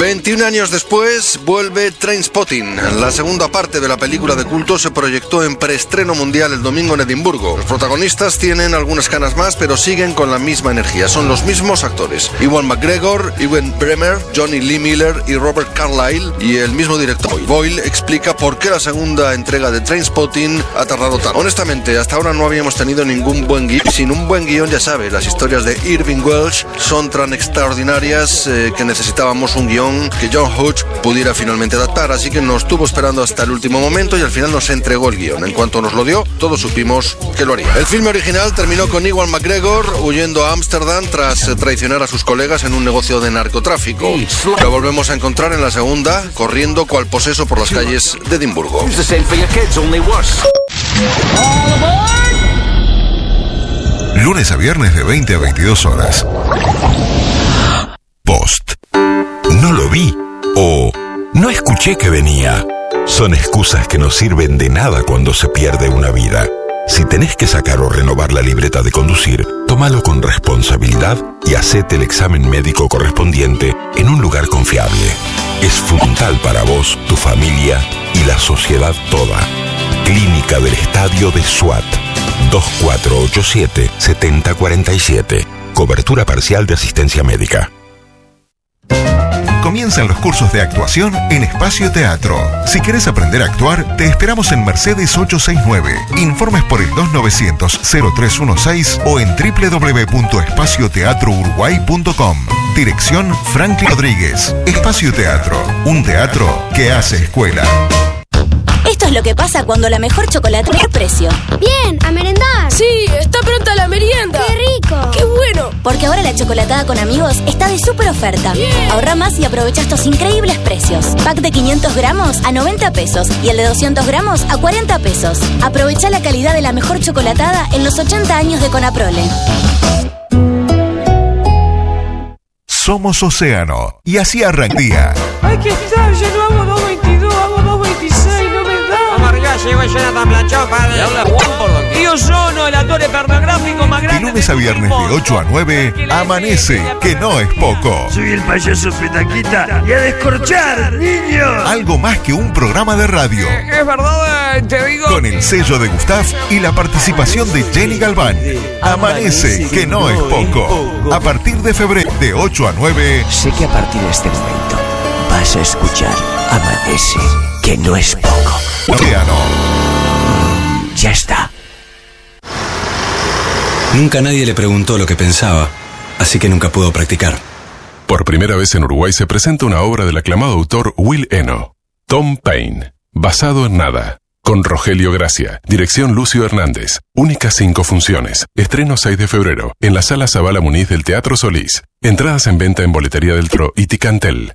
21 años después vuelve Trainspotting. La segunda parte de la película de culto se proyectó en preestreno mundial el domingo en Edimburgo. Los protagonistas tienen algunas canas más, pero siguen con la misma energía. Son los mismos actores: Iwan McGregor, Ewan Bremer, Johnny Lee Miller y Robert Carlyle y el mismo director. Boyle explica por qué la segunda entrega de Trainspotting ha tardado tanto. Honestamente, hasta ahora no habíamos tenido ningún buen guion. Sin un buen guion, ya sabe, las historias de Irving Welsh son tan extraordinarias eh, que necesitábamos un guion que John Hutch pudiera finalmente adaptar, así que nos estuvo esperando hasta el último momento y al final nos entregó el guion. En cuanto nos lo dio, todos supimos que lo haría. El filme original terminó con Iwan McGregor huyendo a Ámsterdam tras eh, traicionar a sus colegas en un negocio de narcotráfico. Lo volvemos a encontrar en la segunda, corriendo cual poseso por las calles de Edimburgo. Lunes a viernes de 20 a 22 horas. Post. No lo vi. O no escuché que venía. Son excusas que no sirven de nada cuando se pierde una vida. Si tenés que sacar o renovar la libreta de conducir, tómalo con responsabilidad y hacete el examen médico correspondiente en un lugar confiable. Es fundamental para vos, tu familia y la sociedad toda. Clínica del Estadio de SWAT. 2487-7047. Cobertura parcial de asistencia médica. Comienzan los cursos de actuación en Espacio Teatro. Si quieres aprender a actuar, te esperamos en Mercedes 869. Informes por el 2900-0316 o en www.espacioteatrouruguay.com. Dirección Franklin Rodríguez. Espacio Teatro. Un teatro que hace escuela. Esto es lo que pasa cuando la mejor chocolate es precio. Bien, a merendar. Sí, está pronta la merienda. ¡Qué rico! ¡Qué bueno! Porque ahora la chocolatada con amigos está de súper oferta. Ahorra más y aprovecha estos increíbles precios. Pack de 500 gramos a 90 pesos y el de 200 gramos a 40 pesos. Aprovecha la calidad de la mejor chocolatada en los 80 años de Conaprole. Somos Océano. Y así arranca el día. Ay, que está, yo no hago llegó Jonathan Planchón, padre. Le habla Juan por doquier. Yo sono el actor pornográfico más De grande. lunes a viernes de 8 a 9, amanece, que no es poco. Soy el payaso Petaquita y a descorchar, niño. Algo más que un programa de radio. Es verdad, eh, te digo. Con el sello de Gustav y la participación de Jenny Galván. Amanece, que no es poco. A partir de febrero, de 8 a 9. Sé que a partir de este momento vas a escuchar Amanece, que no es poco. Océano. Ya está. Nunca nadie le preguntó lo que pensaba, así que nunca pudo practicar. Por primera vez en Uruguay se presenta una obra del aclamado autor Will Eno, Tom Paine, basado en nada, con Rogelio Gracia, dirección Lucio Hernández, únicas cinco funciones, estreno 6 de febrero, en la sala Zabala Muniz del Teatro Solís, entradas en venta en Boletería del Tro y Ticantel.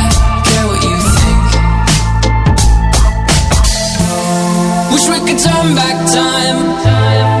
Wish we could turn back time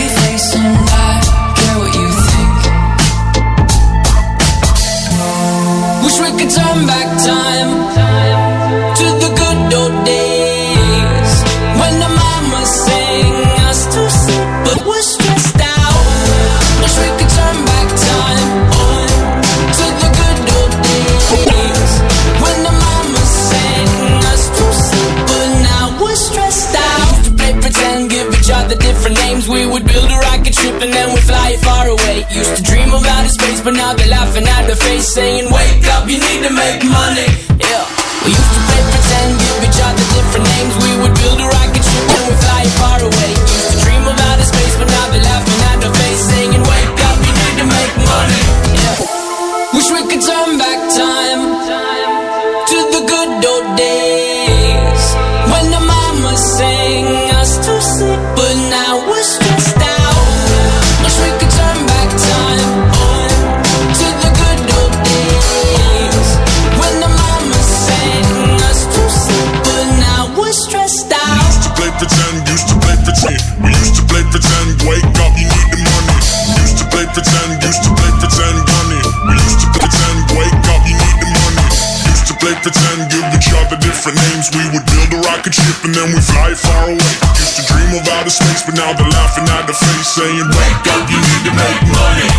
but we're stressed out. Wish we could turn back time. To the good old days. When the mama sings us, too. But now saying, Wake up, you need to make money. To pretend, give each other different names. We would build a rocket ship and then we fly far away. Used to dream of outer space, but now they're laughing at the face, saying, Wake up, you need to make money.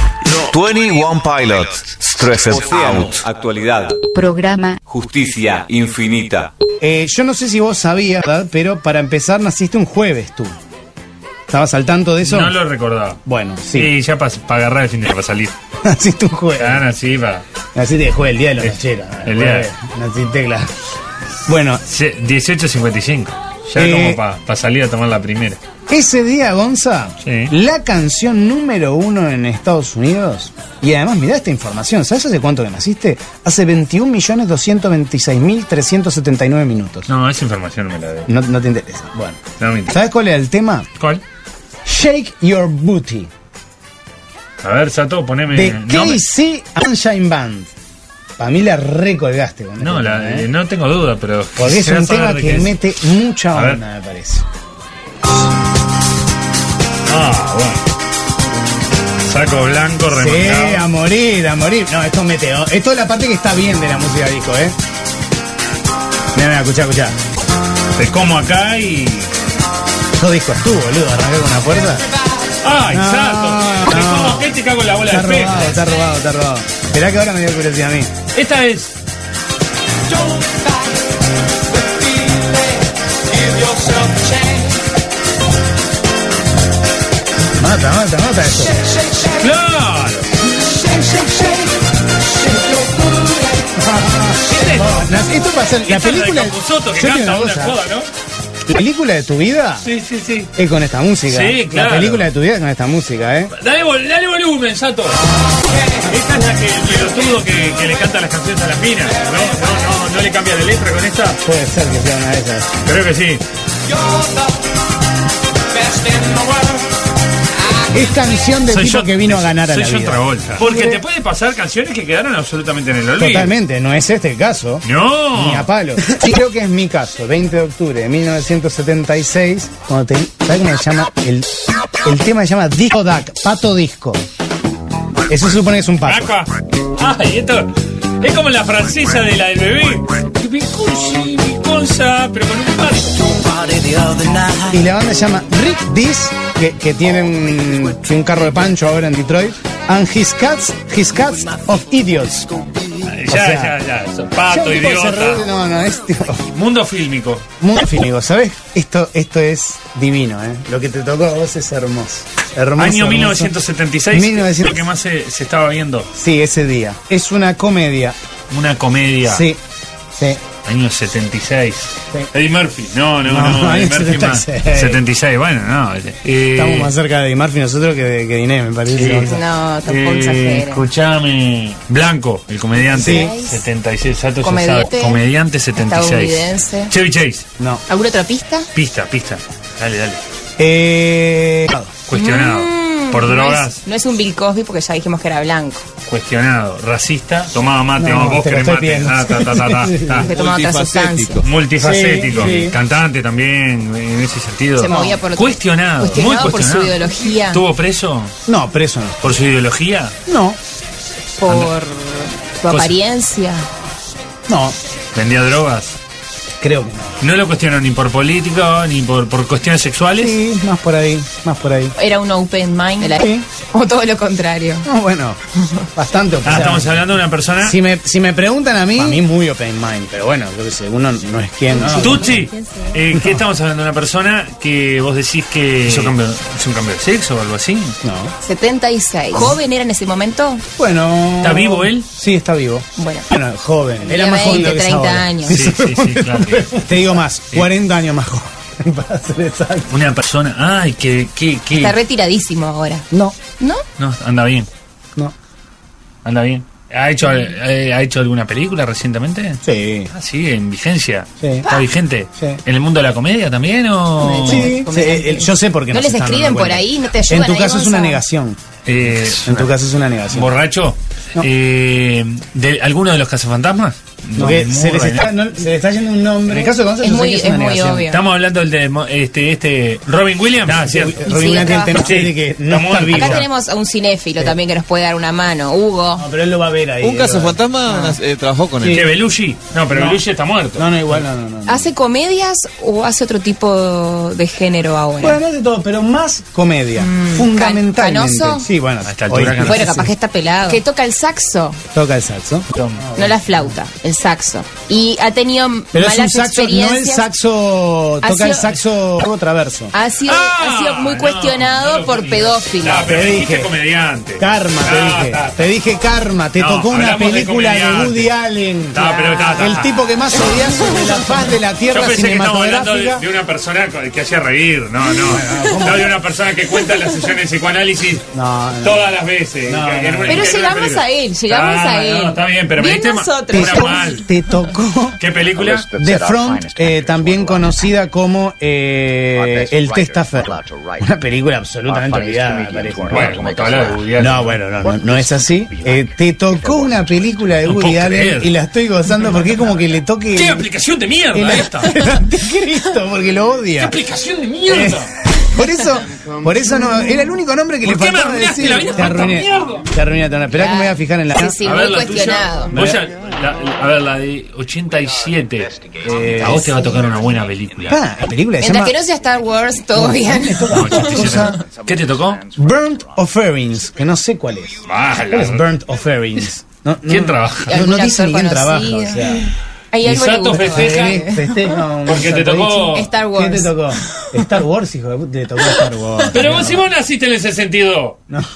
21 Pilots, Stressed Océano, Out. actualidad. Programa Justicia infinita. Eh, yo no sé si vos sabías, ¿verdad? pero para empezar naciste un jueves tú. ¿Estabas al tanto de eso? No lo recordaba. Bueno, sí. Sí, ya para agarrar el fin de para salir. naciste un jueves. Ah, no, sí, va. Naciste de jueves, el día de la nochera. el día de- Naciste, claro. Bueno, Se- 18.55. Ya Eh, como para salir a tomar la primera. Ese día, Gonza, Sí. la canción número uno en Estados Unidos, y además mirá esta información, ¿sabes hace cuánto que naciste? Hace 21.226.379 minutos. No, esa información no me la debo. No, no te interesa. Bueno. No me interesa. ¿Sabes cuál era el tema? ¿Cuál? Shake Your Booty. A ver, Sato, poneme. De KC Sunshine Band. Para mí la recolgaste con no, este la- tema, ¿eh? no tengo duda, pero. Porque es un tema de que qué es. mete mucha onda, me parece. Ah, bueno. Saco blanco, Sí, remangado. a morir, a morir. No, esto mete. Esto es la parte que está bien de la música disco, ¿eh? Mira, mira, escuchá, escuchá. Te como acá y. Todo disco es tú, boludo. Arranqué con una fuerza. ¡Ah, No, exacto! Te no. como acá y te cago en la bola Está de robado, está robado, está robado. Esperá que ahora me dio curiosidad a mí. Esta es. Mata, mata, mata esto. ¡Claro! Esto va a ser la Esta es la de película. Capusotto, que Yo te digo canta una cosa. ¿no? La película de tu vida Sí, sí, sí. es con esta música. Sí, claro. La película de tu vida es con esta música, ¿eh? Dale, vol- dale volumen, Sato. Esta es la que el pelotudo que, que le canta las canciones a las minas. ¿No? No, no, no le cambia de letra con esta. Puede ser que sea una de esas. Creo que sí. Es canción del Soy tipo yo- que vino a ganar a la vida. Travolta. Porque te puede pasar canciones que quedaron absolutamente en el olvido. Totalmente, no es este el caso. No. Ni a palo. Sí, creo que es mi caso. 20 de octubre de 1976. Cuando te, ¿Sabes cómo se llama? El, el tema se llama Disco Duck, Pato Disco. Eso se supone que es un pato. Acá. Ay, esto es como la francesa de la del bebé. Mi cosa, pero con un pato. Y la banda se llama Rick Dis, que, que tiene un, carro de pancho ahora en Detroit. And His Cats, His Cats of Idiots. Ya, O sea, ya, ya. Pato, idiota. reúne- No, no, es tipo. Mundo fílmico. Muy fínico, ¿sabes? Esto, esto es divino, ¿eh? Lo que te tocó a vos es hermoso. Hermoso. Año hermoso. 1976. 1900. Lo que más se, se estaba viendo. Sí, ese día. Es una comedia. Una comedia. Sí, sí. Año 76. Sí. Eddie Murphy. No, no, No, no. Eddie Murphy más. 76. 76. Bueno, no. Eh, Estamos más cerca de Eddie Murphy nosotros que de, que de Inés, me parece. Sí. No, tampoco Eh, escuchame. Blanco, el comediante. Sí. 76. Sato ya Comediante. sabe. Comediante 76. Estadounidense. Chevy Chase. No. ¿Alguna otra pista? Pista, pista. Dale, dale. Eh, Cuestionado. Mm, No drogas. es, no es un Bill Cosby porque ya dijimos que era blanco. Cuestionado. Racista. Tomaba mate. No, vos querés mate. Ah, ta, ta, ta, ta, ta. Que tomaba otra sustancia. Multifacético. Sí, sí. Cantante también, en ese sentido. Se movía por Cuestionado. cuestionado muy por su cuestionado. ideología. ¿Estuvo preso no, preso no. por su ideología? No, por su apariencia. no. ¿Vendía drogas? Creo que no. No lo cuestionaron ni por político, ni por, por cuestiones sexuales. Sí, más por ahí, más por ahí. Era un open mind. de la- Sí, O todo lo contrario. No, bueno, bastante Ah, estamos hablando de una persona. Si me, si me preguntan a mí, a mí muy open mind, pero bueno, yo qué sé, uno no es quien. ¿no? Tucci, eh, ¿qué estamos hablando de una persona que vos decís que hizo, cambio, hizo un cambio de sexo o algo así? No. 76. ¿Joven era en ese momento? Bueno. ¿Está vivo él? Sí, está vivo. Bueno. Bueno, joven. Era más joven de 20, lo que es 30 ahora. años. Sí, sí, sí, claro. Te digo más, 40 años más joven. Para ser exacto. Una persona. Ay, que. que, que Está retiradísimo ahora. No. ¿No? no, anda bien. No. Anda bien. ¿Ha hecho, eh, ¿Ha hecho alguna película recientemente? Sí. Ah, sí, en vigencia. Sí. ¿Está vigente? Sí. ¿En el mundo de la comedia también o...? Sí, sí, eh, yo sé por qué ¿No se les están escriben dando por cuenta. ahí? ¿No te ayudan En tu ahí, caso es una Gonza? negación. Eh, En tu caso es una negación. ¿Borracho? Eh, ¿De alguno de los cazafantasmas? Porque No, se, les está, no- se le está yendo un nombre. En el caso de Gonzalo, Es muy- que es es muy obvio. Estamos hablando del de mo- este, este Robin Williams. Ah, cierto. Robin Williams Sí, de que no está vivo. Acá tenemos a un cinéfilo también que nos puede dar una mano. Hugo. No, pero él lo va a ver ahí. Un caso fantasma eh, trabajó con él. ¿Qué, Belushi? No, pero No. Belushi está muerto. No, no, igual, no, no, no. no. ¿Hace comedias o hace otro tipo de género ahora? Bueno, no de todo, pero más comedia. Mm, fundamentalmente. ¿Canoso? Sí, bueno. A esta altura, bueno, capaz que está pelado. Que toca el saxo, Toca el saxo. no la flauta, el saxo. Y ha tenido Pero es un malas saxo, no el experiencias. saxo. Toca el saxo traverso. Ha sido, ha sido muy cuestionado por pedófilo. Ah, pero Te dije. comediante. Karma, te Ah, dije. Te dije karma. Te No, tocó una de película de. Woody Allen. Pero el tipo que más odias sobre la faz de la Yo tierra pensé que estábamos hablando de, cinematográfica. de una persona que hacía reír. No, no. No de una persona que cuenta las sesiones de psicoanálisis No, no. todas las veces. No, Que- que no. Pero que llegamos a él, llegamos Ah, a él. No, está bien, pero me diste una mal. te tocó ¿Qué película? The Front, eh, también conocida como eh, El Testafer. Una película absolutamente olvidada, parece. Bueno, como toda la de Woody Allen. No, bueno, no, no, no es así. Eh, te tocó una película de Woody Allen y la estoy gozando porque es como que le toque ¿Qué aplicación de el- mierda esta? el anticristo porque lo ¿Qué odia. aplicación de mierda? Por eso, por eso no, era el único nombre que ¿Por le qué me faltaba arruinaste decir. la vida te arruiné, te arruiné, te arruiné. Esperá que me voy a fijar en la. Sí, sí, A muy ver, la tuya. cuestionado. La- a ver, la de 87. Eh, a vos te va a tocar una buena película. Ah, la película Mientras llama que no sea Star Wars, todo bien. No, 87. ¿Qué te tocó? Burnt Offerings, que no sé cuál es. Ah, ¿Cuál la- es Burnt Offerings? No, no- ¿Quién trabaja? No, no ¿Algún dice ni quién trabaja, conocido? o sea. Hay algo gusta. festeja. Eh, festeja un Porque te tocó- Star ¿Qué Wars. te tocó? Star Wars, hijo de puta, te tocó Star Wars. Pero vos, si vos naciste en el 62.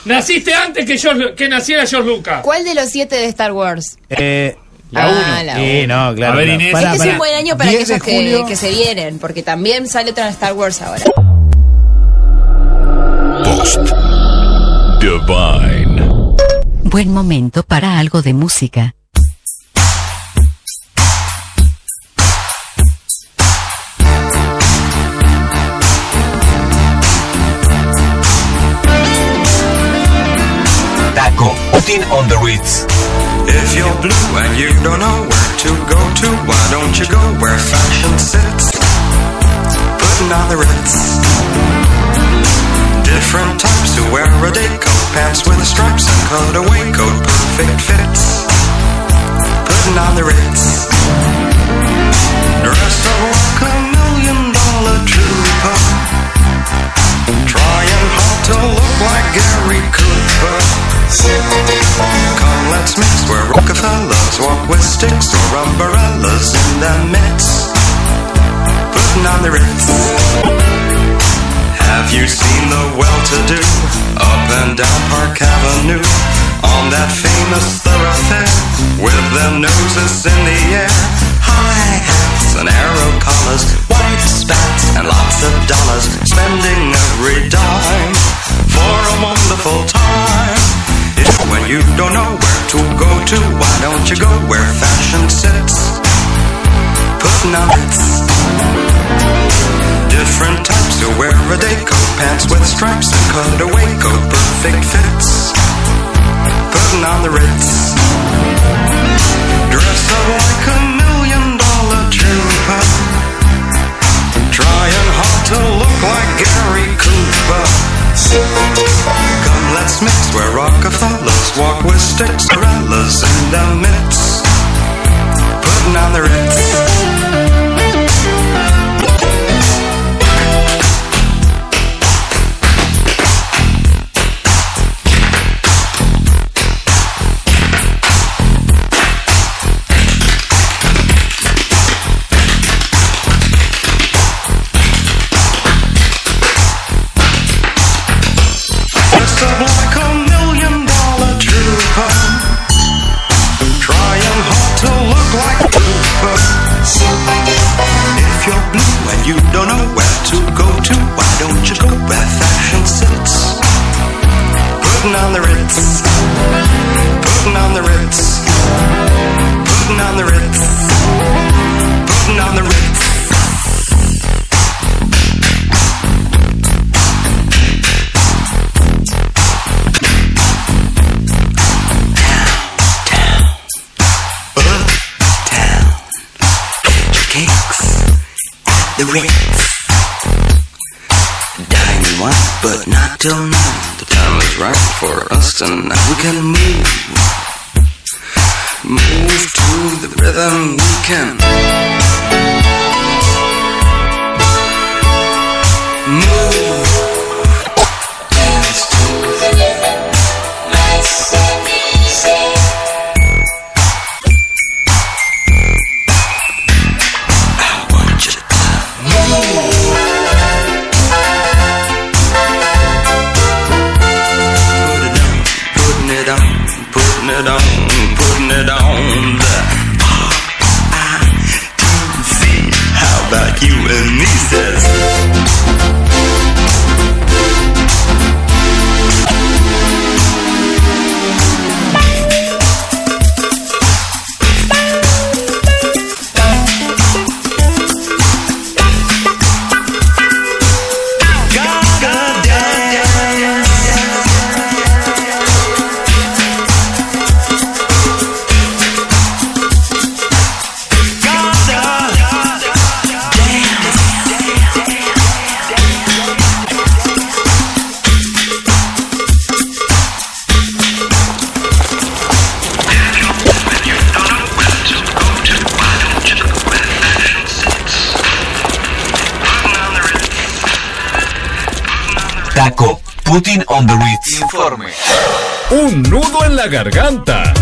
Naciste antes que, George- que naciera George Lucas. ¿Cuál de los siete de Star Wars? Eh, La Ah, uno. la sí, no, claro. A ver. Inés. Pará, este es pará. un buen año para 10 de aquellos que, que se vienen, porque también sale otra Star Wars ahora. Post Divine. Buen momento para algo de música. Putin on the Ritz. If you're blue and you don't know where to go to, why don't you go where fashion sits? Putting on the Ritz. Different types to wear a day coat, pants with stripes and cutaway coat, perfect fits. Putting on the Ritz. Dressed up like a million dollar trooper. Trying hard to look like Gary Cooper. Come, let's mix where Rockefellers walk with sticks or umbrellas in their midst. Putting on the Ritz. Have you seen the well-to-do up and down Park Avenue on that famous thoroughfare with their noses in the air? High hats and arrow collars, white spats and lots of dollars, spending every dime for a wonderful time. If when you don't know where to go to, why don't you go where fashion sits? Putting on Ritz. Different types to wear a day coat, pants with stripes and cutaway coat, perfect fits. Putting on the Ritz. Dress up like a million dollar trooper. Trying hard to look like. Come, let's mix where Rockefellers walk with sticks, umbrellas in their midst. Putting on the Ritz.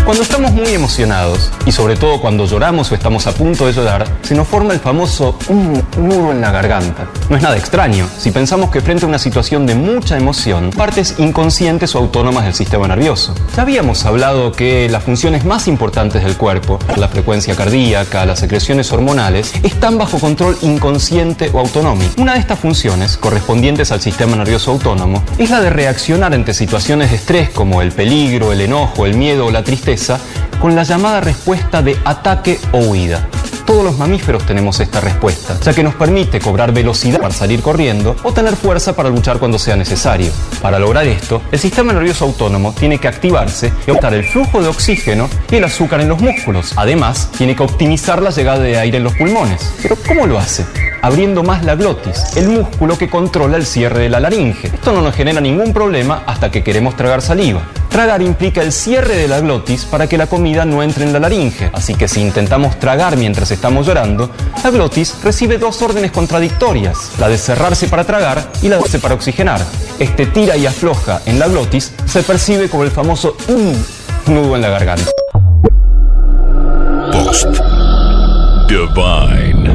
Cuando estamos muy emocionados y sobre todo cuando lloramos o estamos a punto de llorar, se nos forma el famoso un nudo en la garganta. No es nada extraño si pensamos que frente a una situación de mucha emoción, partes inconscientes o autónomas del sistema nervioso. Ya habíamos hablado que las funciones más importantes del cuerpo, la frecuencia cardíaca, las secreciones hormonales, están bajo control inconsciente o autonómico. Una de estas funciones, correspondientes al sistema nervioso autónomo, es la de reaccionar ante situaciones de estrés como el peligro, el enojo, el miedo o la tristeza, con la llamada respuesta de ataque o huida. Todos los mamíferos tenemos esta respuesta, ya que nos permite cobrar velocidad para salir corriendo o tener fuerza para luchar cuando sea necesario. Para lograr esto, el sistema nervioso autónomo tiene que activarse y aumentar el flujo de oxígeno y el azúcar en los músculos. Además, tiene que optimizar la llegada de aire en los pulmones. Pero ¿cómo lo hace? Abriendo más la glotis, el músculo que controla el cierre de la laringe. Esto no nos genera ningún problema hasta que queremos tragar saliva. Tragar implica el cierre de la glotis para que la comida no entre en la laringe. Así que si intentamos tragar mientras estamos llorando, la glotis recibe dos órdenes contradictorias, la de cerrarse para tragar y la de cerrarse para oxigenar. Este tira y afloja en la glotis se percibe como el famoso "mm", nudo en la garganta. Post. Divine.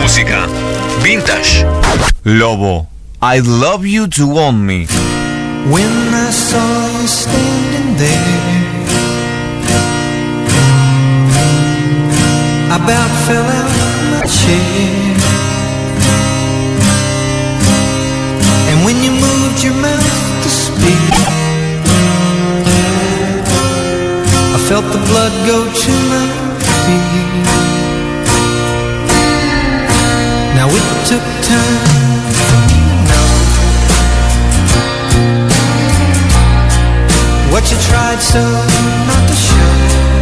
Música. Vintage. Lobo. I love you to own me. When I saw you standing there, about fell out my chair. And when you moved your mouth to speak, I felt the blood go to my feet. Now it took time for me to know what you tried so not to show.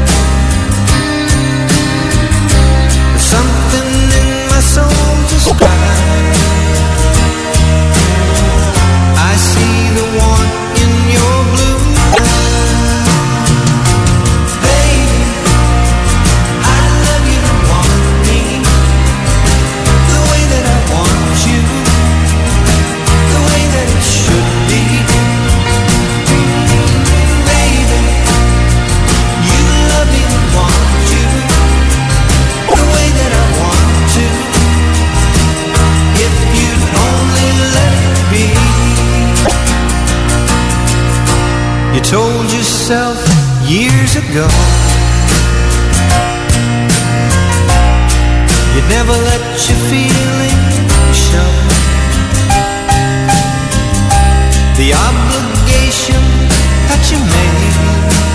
You told yourself years ago you'd never let your feelings show. The obligation that you made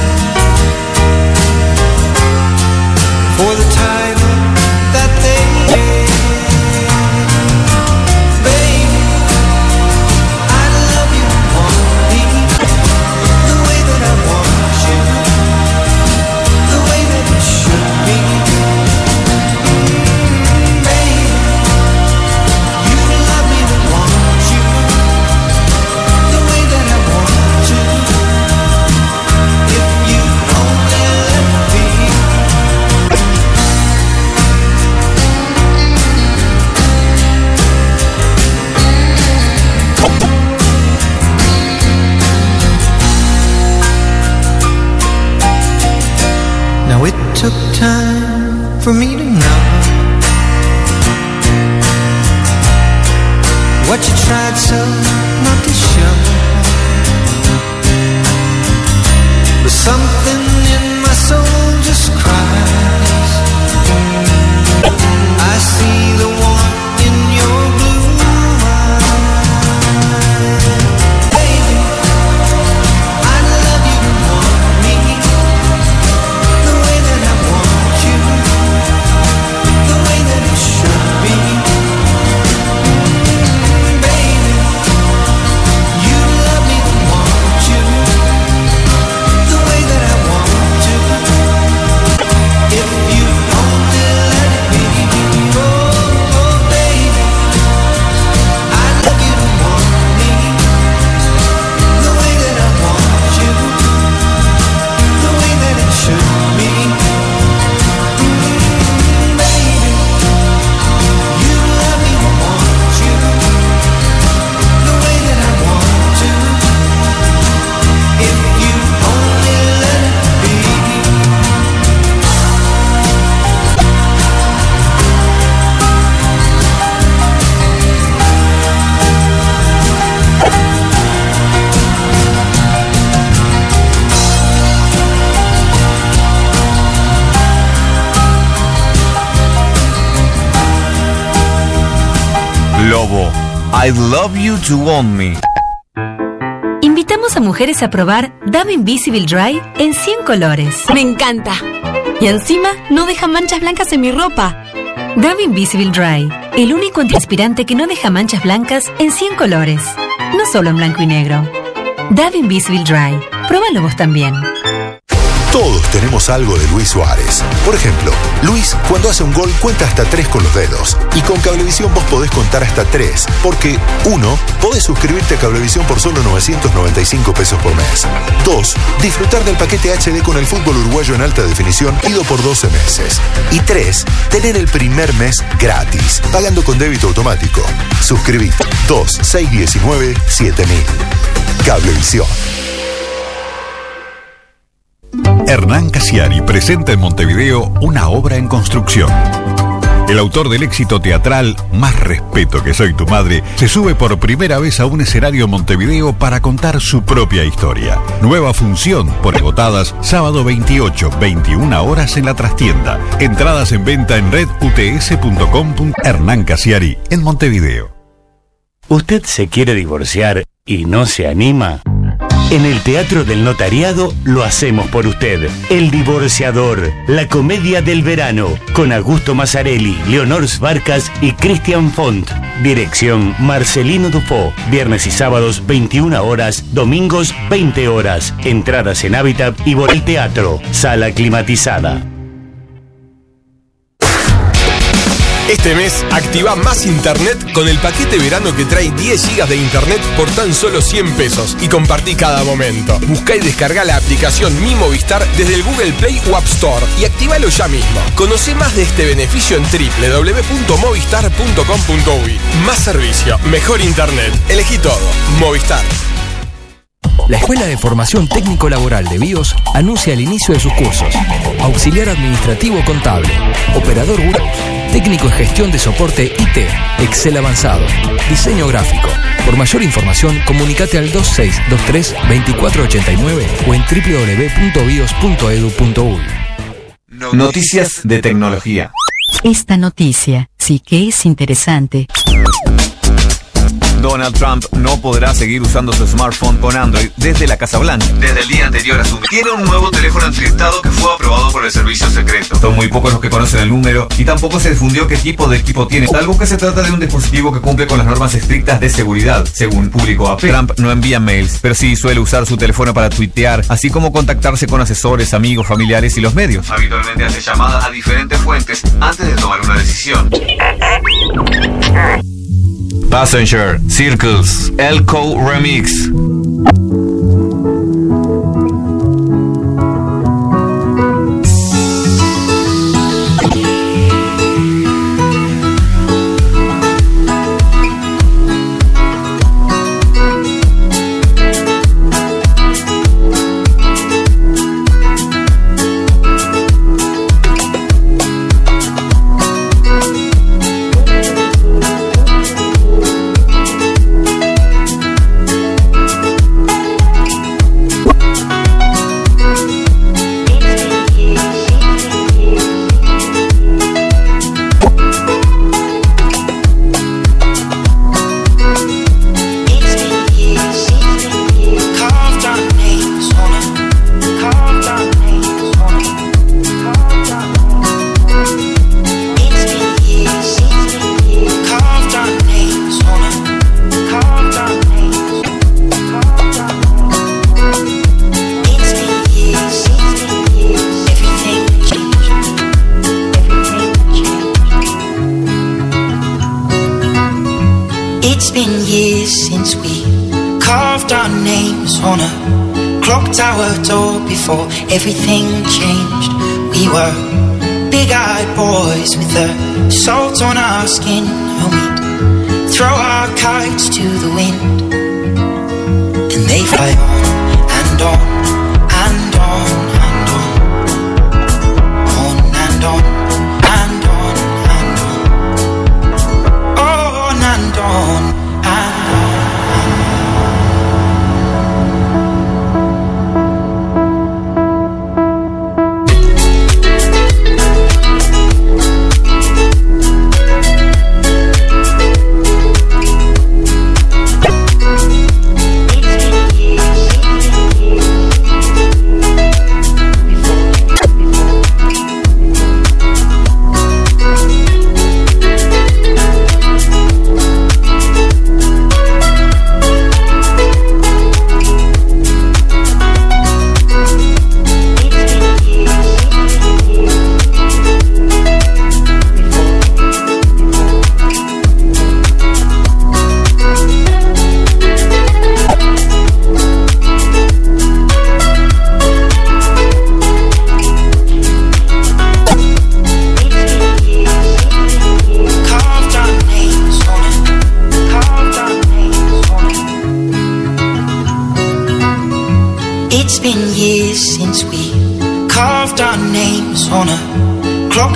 you to want me. Invitamos a mujeres a probar Dove Invisible Dry en 100 colores. Me encanta. Y encima no deja manchas blancas en mi ropa. Dove Invisible Dry, el único antitranspirante que no deja manchas blancas en 100 colores. No solo en blanco y negro. Dove Invisible Dry. Pruébalo vos también. Tenemos algo de Luis Suárez. Por ejemplo, Luis cuando hace un gol cuenta hasta tres con los dedos. Y con Cablevisión vos podés contar hasta tres. Porque, uno, podés suscribirte a Cablevisión por solo 995 pesos por mes. Dos, disfrutar del paquete HD con el fútbol uruguayo en alta definición ido por 12 meses. Y tres, tener el primer mes gratis, pagando con débito automático. Suscribite 2 619 7000. Cablevisión. Hernán Casiari presenta en Montevideo una obra en construcción. El autor del éxito teatral Más respeto que soy tu madre se sube por primera vez a un escenario en Montevideo para contar su propia historia. Nueva función por agotadas sábado 28, 21 horas en la trastienda. Entradas en venta en reduts.com. Hernán Casiari en Montevideo. ¿Usted se quiere divorciar y no se anima? En el Teatro del Notariado lo hacemos por usted. El Divorciador, la comedia del verano, con Augusto Mazzarelli, Leonor Barcas y Christian Font. Dirección Marcelino Dupont. Viernes y sábados 21 horas, domingos 20 horas. Entradas en Hábitat y por el teatro. Sala climatizada. Este mes activa más internet con el paquete verano que trae 10 GB de internet por tan solo 100 pesos y compartí cada momento. Busca y descarga la aplicación Mi Movistar desde el Google Play o App Store y activalo ya mismo. Conoce más de este beneficio en www.movistar.com.uy. Más servicio, mejor internet. Elegí todo. Movistar. La Escuela de Formación Técnico Laboral de BIOS anuncia el inicio de sus cursos. Auxiliar Administrativo Contable, Operador web, Técnico en Gestión de Soporte IT, Excel Avanzado, Diseño Gráfico. Por mayor información, comunicate al 2623-2489 o en www.bios.edu.uy. Noticias de tecnología. Esta noticia sí que es interesante. Donald Trump no podrá seguir usando su smartphone con Android desde la Casa Blanca. Desde el día anterior a su... Tiene un nuevo teléfono encriptado que fue aprobado por el servicio secreto. Son muy pocos los que conocen el número y tampoco se difundió qué tipo de equipo tiene. Salvo que se trata de un dispositivo que cumple con las normas estrictas de seguridad, según publicó AP. Trump no envía mails, pero sí suele usar su teléfono para tuitear, así como contactarse con asesores, amigos, familiares y los medios. Habitualmente hace llamadas a diferentes fuentes antes de tomar una decisión. Passenger, Circles, Elco Remix. Everything changed. We were big eyed boys with the salt on our skin, and we'd throw our kites to the wind. And they fly on and on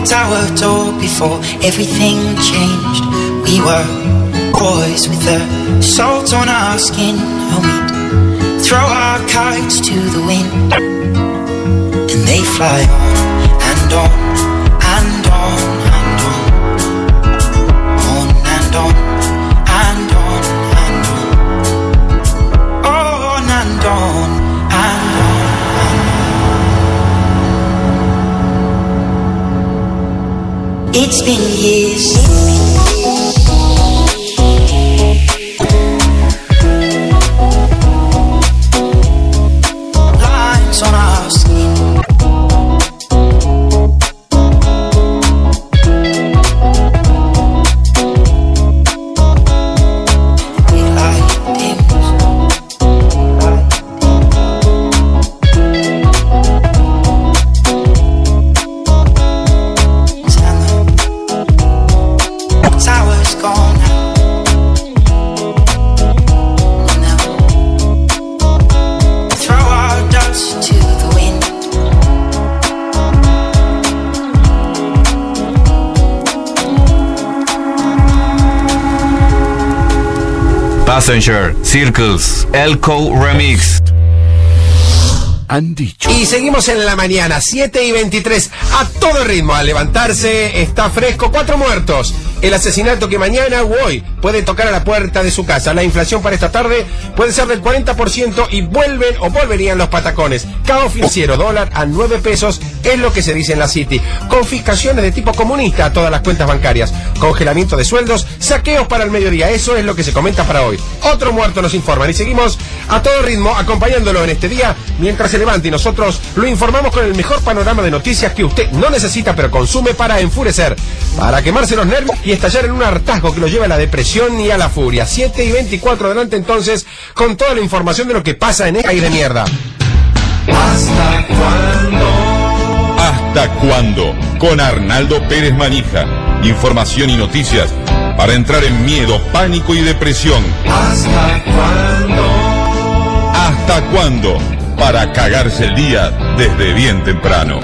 tower door before everything changed. We were boys with the salt on our skin, and we'd throw our kites to the wind, and they fly on and on It's been years. Passenger, Circles, Elco Remix. Han dicho. Y seguimos en la mañana, 7 y 23, a todo ritmo. Al levantarse, está fresco, cuatro muertos. El asesinato que mañana o hoy puede tocar a la puerta de su casa. La inflación para esta tarde puede ser del 40% y vuelven o volverían los patacones. Caos financiero, dólar a 9 pesos, es lo que se dice en la City. Confiscaciones de tipo comunista a todas las cuentas bancarias. Congelamiento de sueldos, saqueos para el mediodía. Eso es lo que se comenta para hoy. Otro muerto nos informan y seguimos a todo ritmo acompañándolo en este día mientras se levanta y nosotros lo informamos con el mejor panorama de noticias que usted no necesita pero consume para enfurecer, para quemarse los nervios y estallar en un hartazgo que lo lleva a la depresión y a la furia. 7 y 24 adelante entonces con toda la información de lo que pasa en este país de mierda. ¿Hasta cuándo? ¿Hasta cuándo? Con Arnaldo Pérez Manija. Información y noticias para entrar en miedo, pánico y depresión. ¿Hasta cuándo? ¿Hasta cuándo? Para cagarse el día desde bien temprano.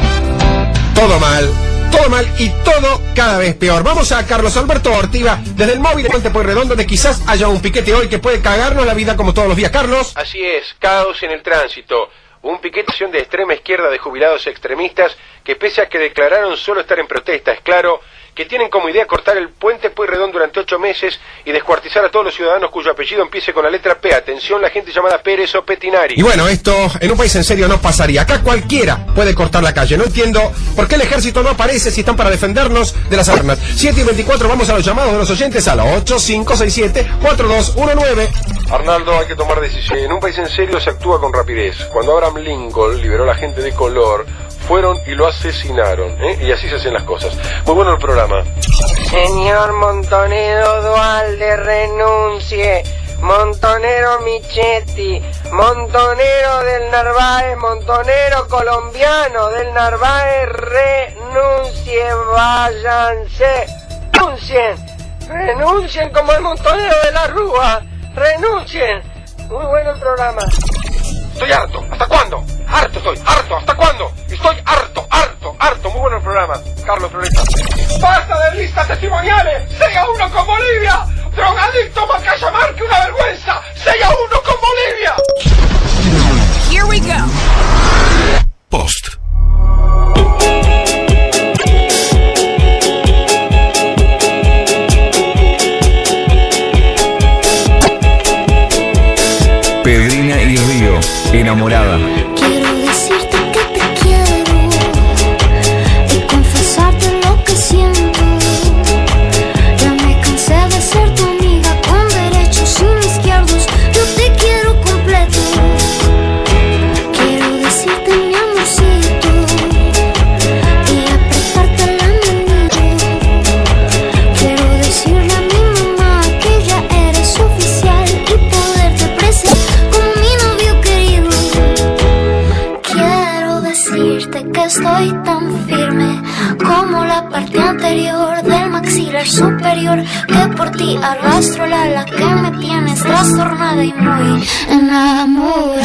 Todo mal, todo mal y todo cada vez peor. Vamos a Carlos Alberto Ortiva desde el móvil de Puente Pueyrredón donde quizás haya un piquete hoy que puede cagarnos la vida como todos los días. Carlos. Así es, caos en el tránsito. Un piquete de extrema izquierda de jubilados extremistas que pese a que declararon solo estar en protesta, es claro, que tienen como idea cortar el puente Pueyrredón durante ocho meses y descuartizar a todos los ciudadanos cuyo apellido empiece con la letra P. Atención, la gente llamada Pérez o Petinari. Y bueno, esto en un país en serio no pasaría. Acá cualquiera puede cortar la calle. No entiendo por qué el ejército no aparece si están para defendernos de las armas. 7 y 24, vamos a los llamados de los oyentes a la 8567-4219. Arnaldo, hay que tomar decisión. En un país en serio se actúa con rapidez. Cuando Abraham Lincoln liberó a la gente de color, fueron y lo asesinaron. ¿eh? Y así se hacen las cosas. Muy bueno el programa. Señor Montonero Dualde, renuncie. Montonero Michetti, Montonero del Narváez, Montonero colombiano del Narváez, renuncie, váyanse, renuncien, renuncien como el Montonero de la Rúa, renuncien. Muy bueno el programa. Estoy harto. ¿Hasta cuándo? Harto estoy. Harto. ¿Hasta cuándo? Estoy harto, harto, harto. Muy bueno el programa. Carlos Floresta. ¡Basta de listas testimoniales! ¡Sea uno con Bolivia! ¡Drogadicto Macaya Marque una vergüenza! ¡Sea uno con Bolivia! Here we go. Post. Pedrina y Río, enamorada. Superior que por ti arrastro la ala que me tienes trastornada y muy enamorada.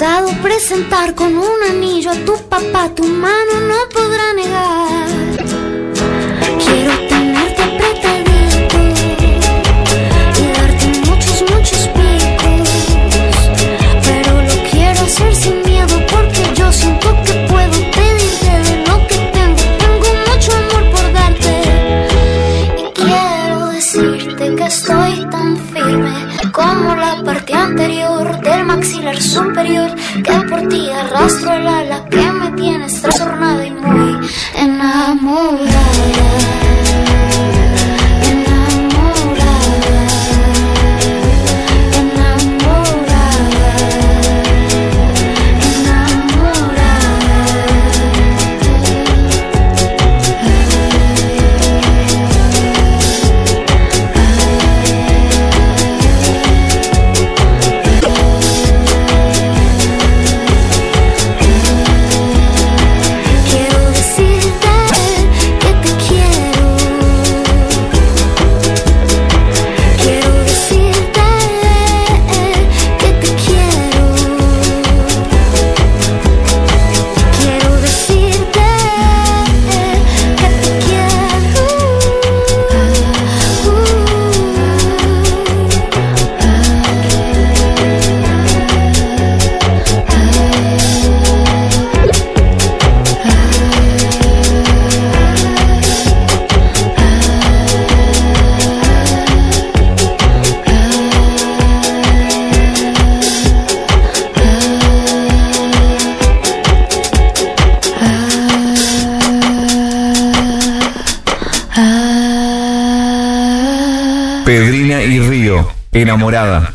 Presentar con un anillo a tu papá, tu mano no superior. Que por ti arrastro el ala enamorada.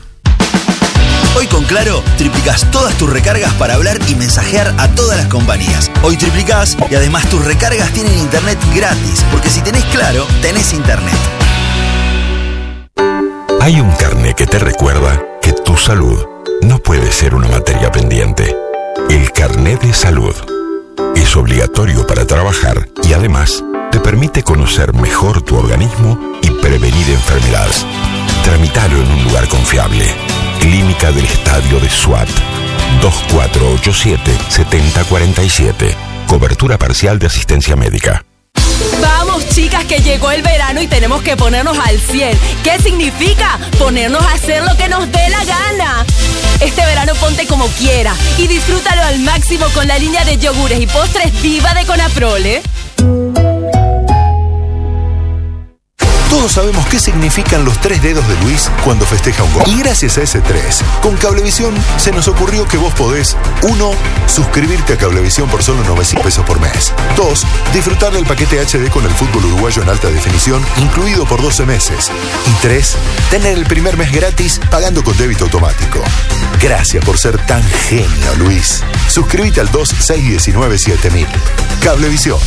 Hoy con Claro, triplicás todas tus recargas para hablar y mensajear a todas las compañías. Hoy triplicás y además tus recargas tienen internet gratis, porque si tenés Claro, tenés internet. Hay un carné que te recuerda que tu salud no puede ser una materia pendiente. El carné de salud es obligatorio para trabajar y además te permite conocer mejor tu organismo y prevenir enfermedades. Tramitalo en un lugar confiable. Clínica del Estadio de SWAT. 2487-7047. Cobertura parcial de asistencia médica. Vamos chicas que llegó el verano y tenemos que ponernos al 100. ¿Qué significa? Ponernos a hacer lo que nos dé la gana. Este verano ponte como quiera y disfrútalo al máximo con la línea de yogures y postres viva de Conaprole. Todos sabemos qué significan los tres dedos de Luis cuando festeja un gol. Y gracias a ese tres, con Cablevisión se nos ocurrió que vos podés 1. Suscribirte a Cablevisión por solo 900 pesos por mes. 2. Disfrutar del paquete HD con el fútbol uruguayo en alta definición, incluido por 12 meses. Y 3. Tener el primer mes gratis pagando con débito automático. Gracias por ser tan genio, Luis. Suscríbete al 2619 7000. Cablevisión.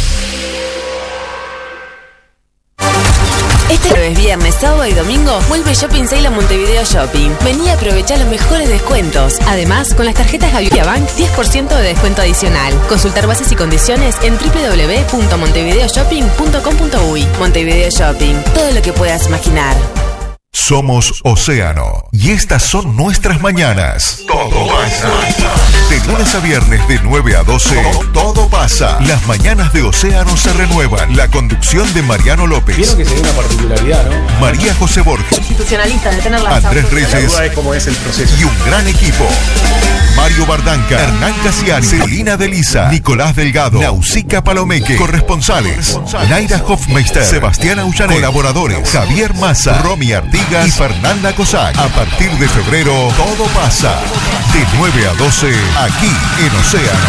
Este jueves, viernes, sábado y domingo vuelve Shopping Sale a Montevideo Shopping. Vení a aprovechar los mejores descuentos. Además, con las tarjetas Gaviria Bank, 10% de descuento adicional. Consultar bases y condiciones en www.montevideoshopping.com.uy. Montevideo Shopping, todo lo que puedas imaginar. Somos Océano y estas son nuestras mañanas. Todo pasa. De lunes a viernes de 9 a 12, todo, pasa. Las mañanas de Océano se renuevan. La conducción de Mariano López. Vieron que sería una particularidad, ¿no? María José Borges. Institucionalista de tener Andrés Reyes. La duda es cómo es el proceso. Y un gran equipo. Mario Bardanca, Hernán Casiani, Celina Delisa, Nicolás Delgado, Nausica Palomeque, corresponsales, Naira Hofmeister, Sebastián Aullané, colaboradores, Javier Massa, Romy Artigas y Fernanda Cosac. A partir de febrero, todo pasa. De 9 a 12, aquí en Océano.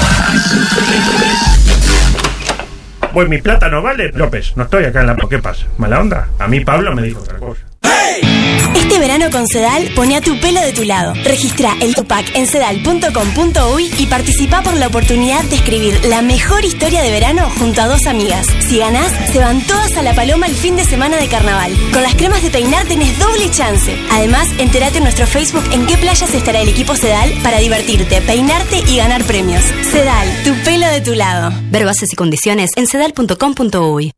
Pues mi plata no vale, López. No estoy acá en la. ¿Qué pasa? ¿Mala onda? A mí Pablo me dijo otra cosa. Este verano con Sedal, pone a tu pelo de tu lado. Registra el Tupac en sedal.com.uy y participa por la oportunidad de escribir la mejor historia de verano junto a dos amigas. Si ganás, se van todas a la paloma el fin de semana de carnaval. Con las cremas de peinar tenés doble chance. Además, entérate en nuestro Facebook en qué playas estará el equipo Sedal para divertirte, peinarte y ganar premios. Sedal, tu pelo de tu lado. Ver bases y condiciones en sedal.com.uy.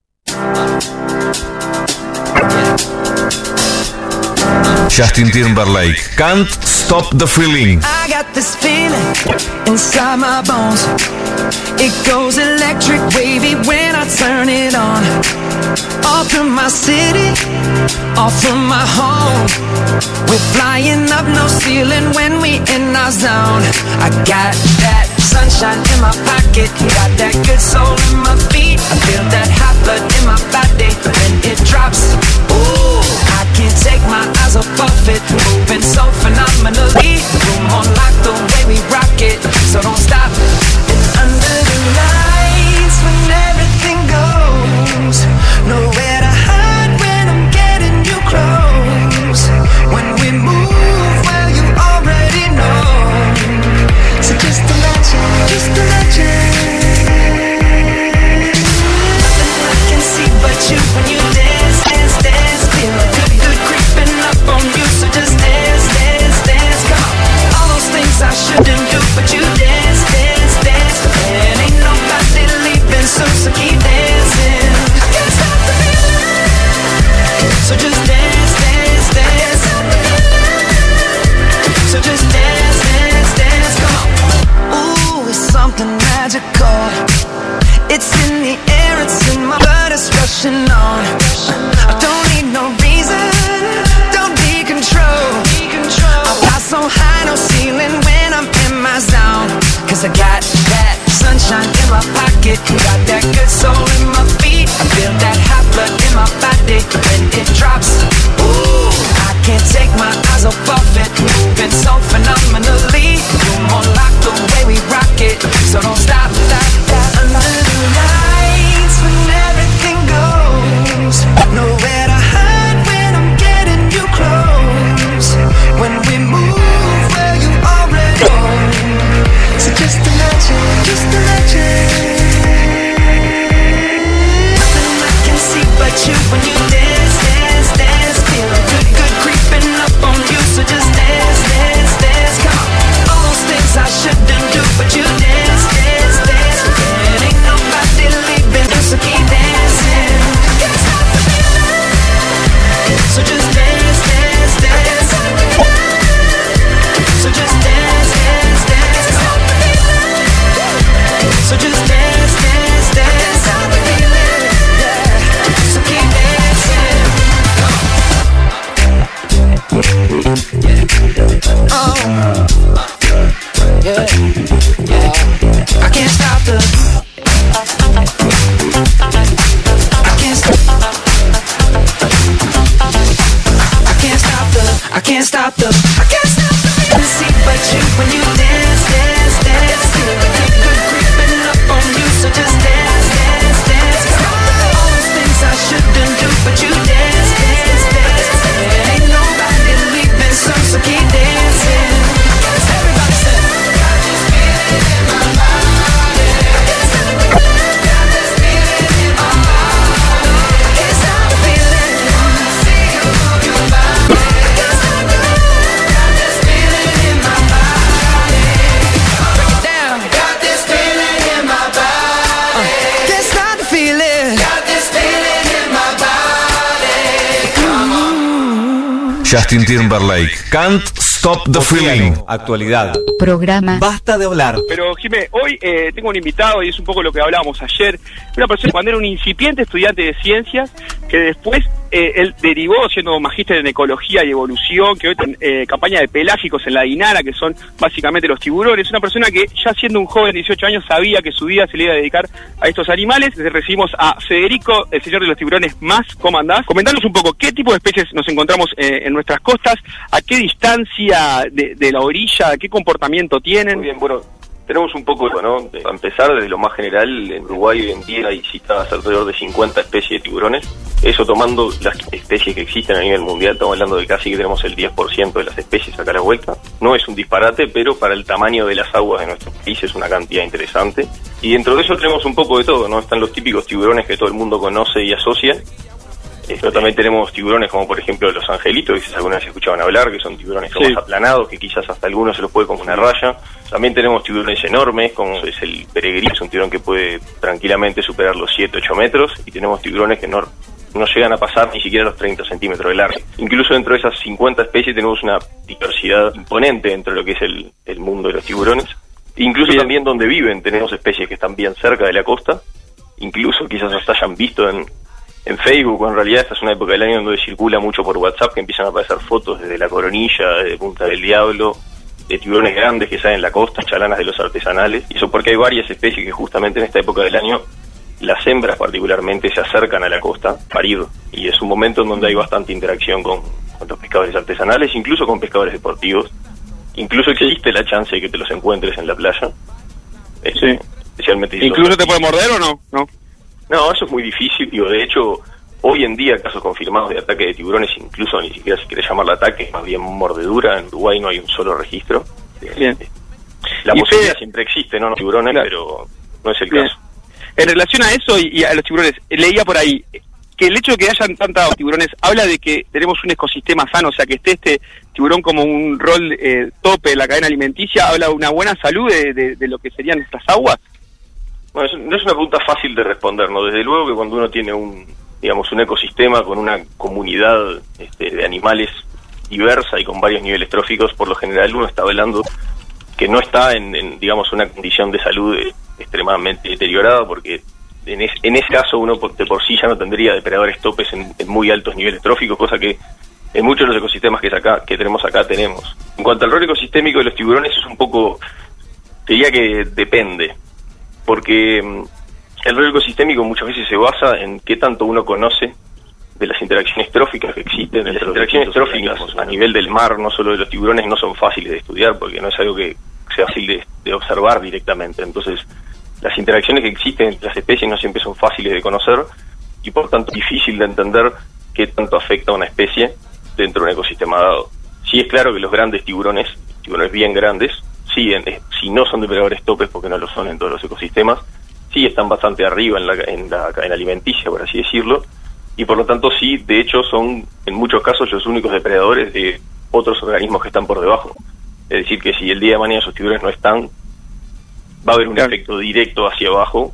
Justin Timberlake, Can't Stop the Feeling. I got this feeling inside my bones. It goes electric wavy when I turn it on. Off from my city, off from my home. We're flying up no ceiling when we in our zone. I got that sunshine in my pocket, got that good soul in my feet. I feel that hot blood in my body when it drops. Can't take my eyes off of it, moving so phenomenally. Room on lock, the way we rock it, so don't stop. Pocket, got that Justin Timberlake. Can't Stop the Feeling. Actualidad. Programa. Basta de hablar. Pero, Jimé, hoy eh, tengo un invitado y es un poco lo que hablábamos ayer. Una persona cuando era un incipiente estudiante de ciencias que después eh, él derivó siendo magíster en ecología y evolución, que hoy tiene eh, campaña de pelágicos en la Dinara, que son básicamente los tiburones. Una persona que ya siendo un joven de 18 años sabía que su vida se le iba a dedicar a estos animales. Le recibimos a Federico, el señor de los tiburones más. ¿Cómo andás? Comentanos un poco qué tipo de especies nos encontramos eh, en nuestras costas, a qué distancia de, de la orilla, qué comportamiento tienen. Muy bien, bueno, tenemos un poco, ¿no? De- A empezar desde lo más general, en Uruguay hoy en día hay citadas alrededor de 50 especies de tiburones. Eso tomando las especies que existen a nivel mundial, estamos hablando de casi que tenemos el 10% de las especies acá a la vuelta. No es un disparate, pero para el tamaño de las aguas de nuestro país es una cantidad interesante. Y dentro de eso tenemos un poco de todo, ¿no? Están los típicos tiburones que todo el mundo conoce y asocia. Pero también tenemos tiburones como por ejemplo los angelitos, que quizás alguna vez escuchaban hablar, que son tiburones Sí. más aplanados, que quizás hasta algunos se los puede como una raya. También tenemos tiburones enormes, como es el peregrino, es un tiburón que puede tranquilamente superar los 7-8 metros, y tenemos tiburones que no, no llegan a pasar ni siquiera los 30 centímetros de largo. Incluso dentro de esas 50 especies tenemos una diversidad imponente dentro de lo que es el, el mundo de los tiburones. Incluso también donde viven tenemos especies que están bien cerca de la costa, incluso quizás hasta hayan visto en, en Facebook, en realidad esta es una época del año donde circula mucho por WhatsApp, que empiezan a aparecer fotos desde la coronilla, de Punta del Diablo, de tiburones grandes que salen en la costa, chalanas de los artesanales, y eso porque hay varias especies que justamente en esta época del año, las hembras particularmente se acercan a la costa a parir, y es un momento en donde hay bastante interacción con, con los pescadores artesanales, incluso con pescadores deportivos, incluso existe la chance de que te los encuentres en la playa, Eh, especialmente si ¿Incluso te puede morder o no? No. No, eso es muy difícil. Digo, de hecho, hoy en día casos confirmados de ataque de tiburones, incluso ni siquiera se quiere llamarlo ataque, más bien mordedura. En Uruguay no hay un solo registro. Bien. La posibilidad siempre existe, ¿no? Los tiburones, pero no es el Bien. caso. En relación a eso y, y a los tiburones, leía por ahí que el hecho de que hayan tantos tiburones habla de que tenemos un ecosistema sano, o sea, que esté este tiburón como un rol eh, tope en la cadena alimenticia, habla de una buena salud de, de- de lo que serían nuestras aguas. Bueno, no es una pregunta fácil de responder, ¿no? Desde luego que cuando uno tiene un, digamos, un ecosistema con una comunidad este, de animales diversa y con varios niveles tróficos, por lo general uno está hablando que no está en, digamos, una condición de salud eh, extremadamente deteriorada, porque en, es- en ese caso uno de por sí ya no tendría depredadores topes en, muy altos niveles tróficos, cosa que en muchos de los ecosistemas que, acá, que tenemos acá tenemos. En cuanto al rol ecosistémico de los tiburones es un poco, diría que depende, porque mm, el rol ecosistémico muchas veces se basa en qué tanto uno conoce de las interacciones tróficas que existen. Las interacciones tróficas a nivel del mar, no solo de los tiburones, no son fáciles de estudiar porque no es algo que sea fácil de, de observar directamente. Entonces, las interacciones que existen entre las especies no siempre son fáciles de conocer y por tanto difícil de entender qué tanto afecta a una especie dentro de un ecosistema dado. Sí es claro que los grandes tiburones, tiburones bien grandes, sí, en- eh, si no son depredadores topes porque no lo son en todos los ecosistemas, sí están bastante arriba en la, en la cadena alimenticia, por así decirlo, y por lo tanto sí, de hecho son en muchos casos los únicos depredadores de otros organismos que están por debajo. Es decir, que si el día de mañana esos tiburones no están, va a haber un efecto directo hacia abajo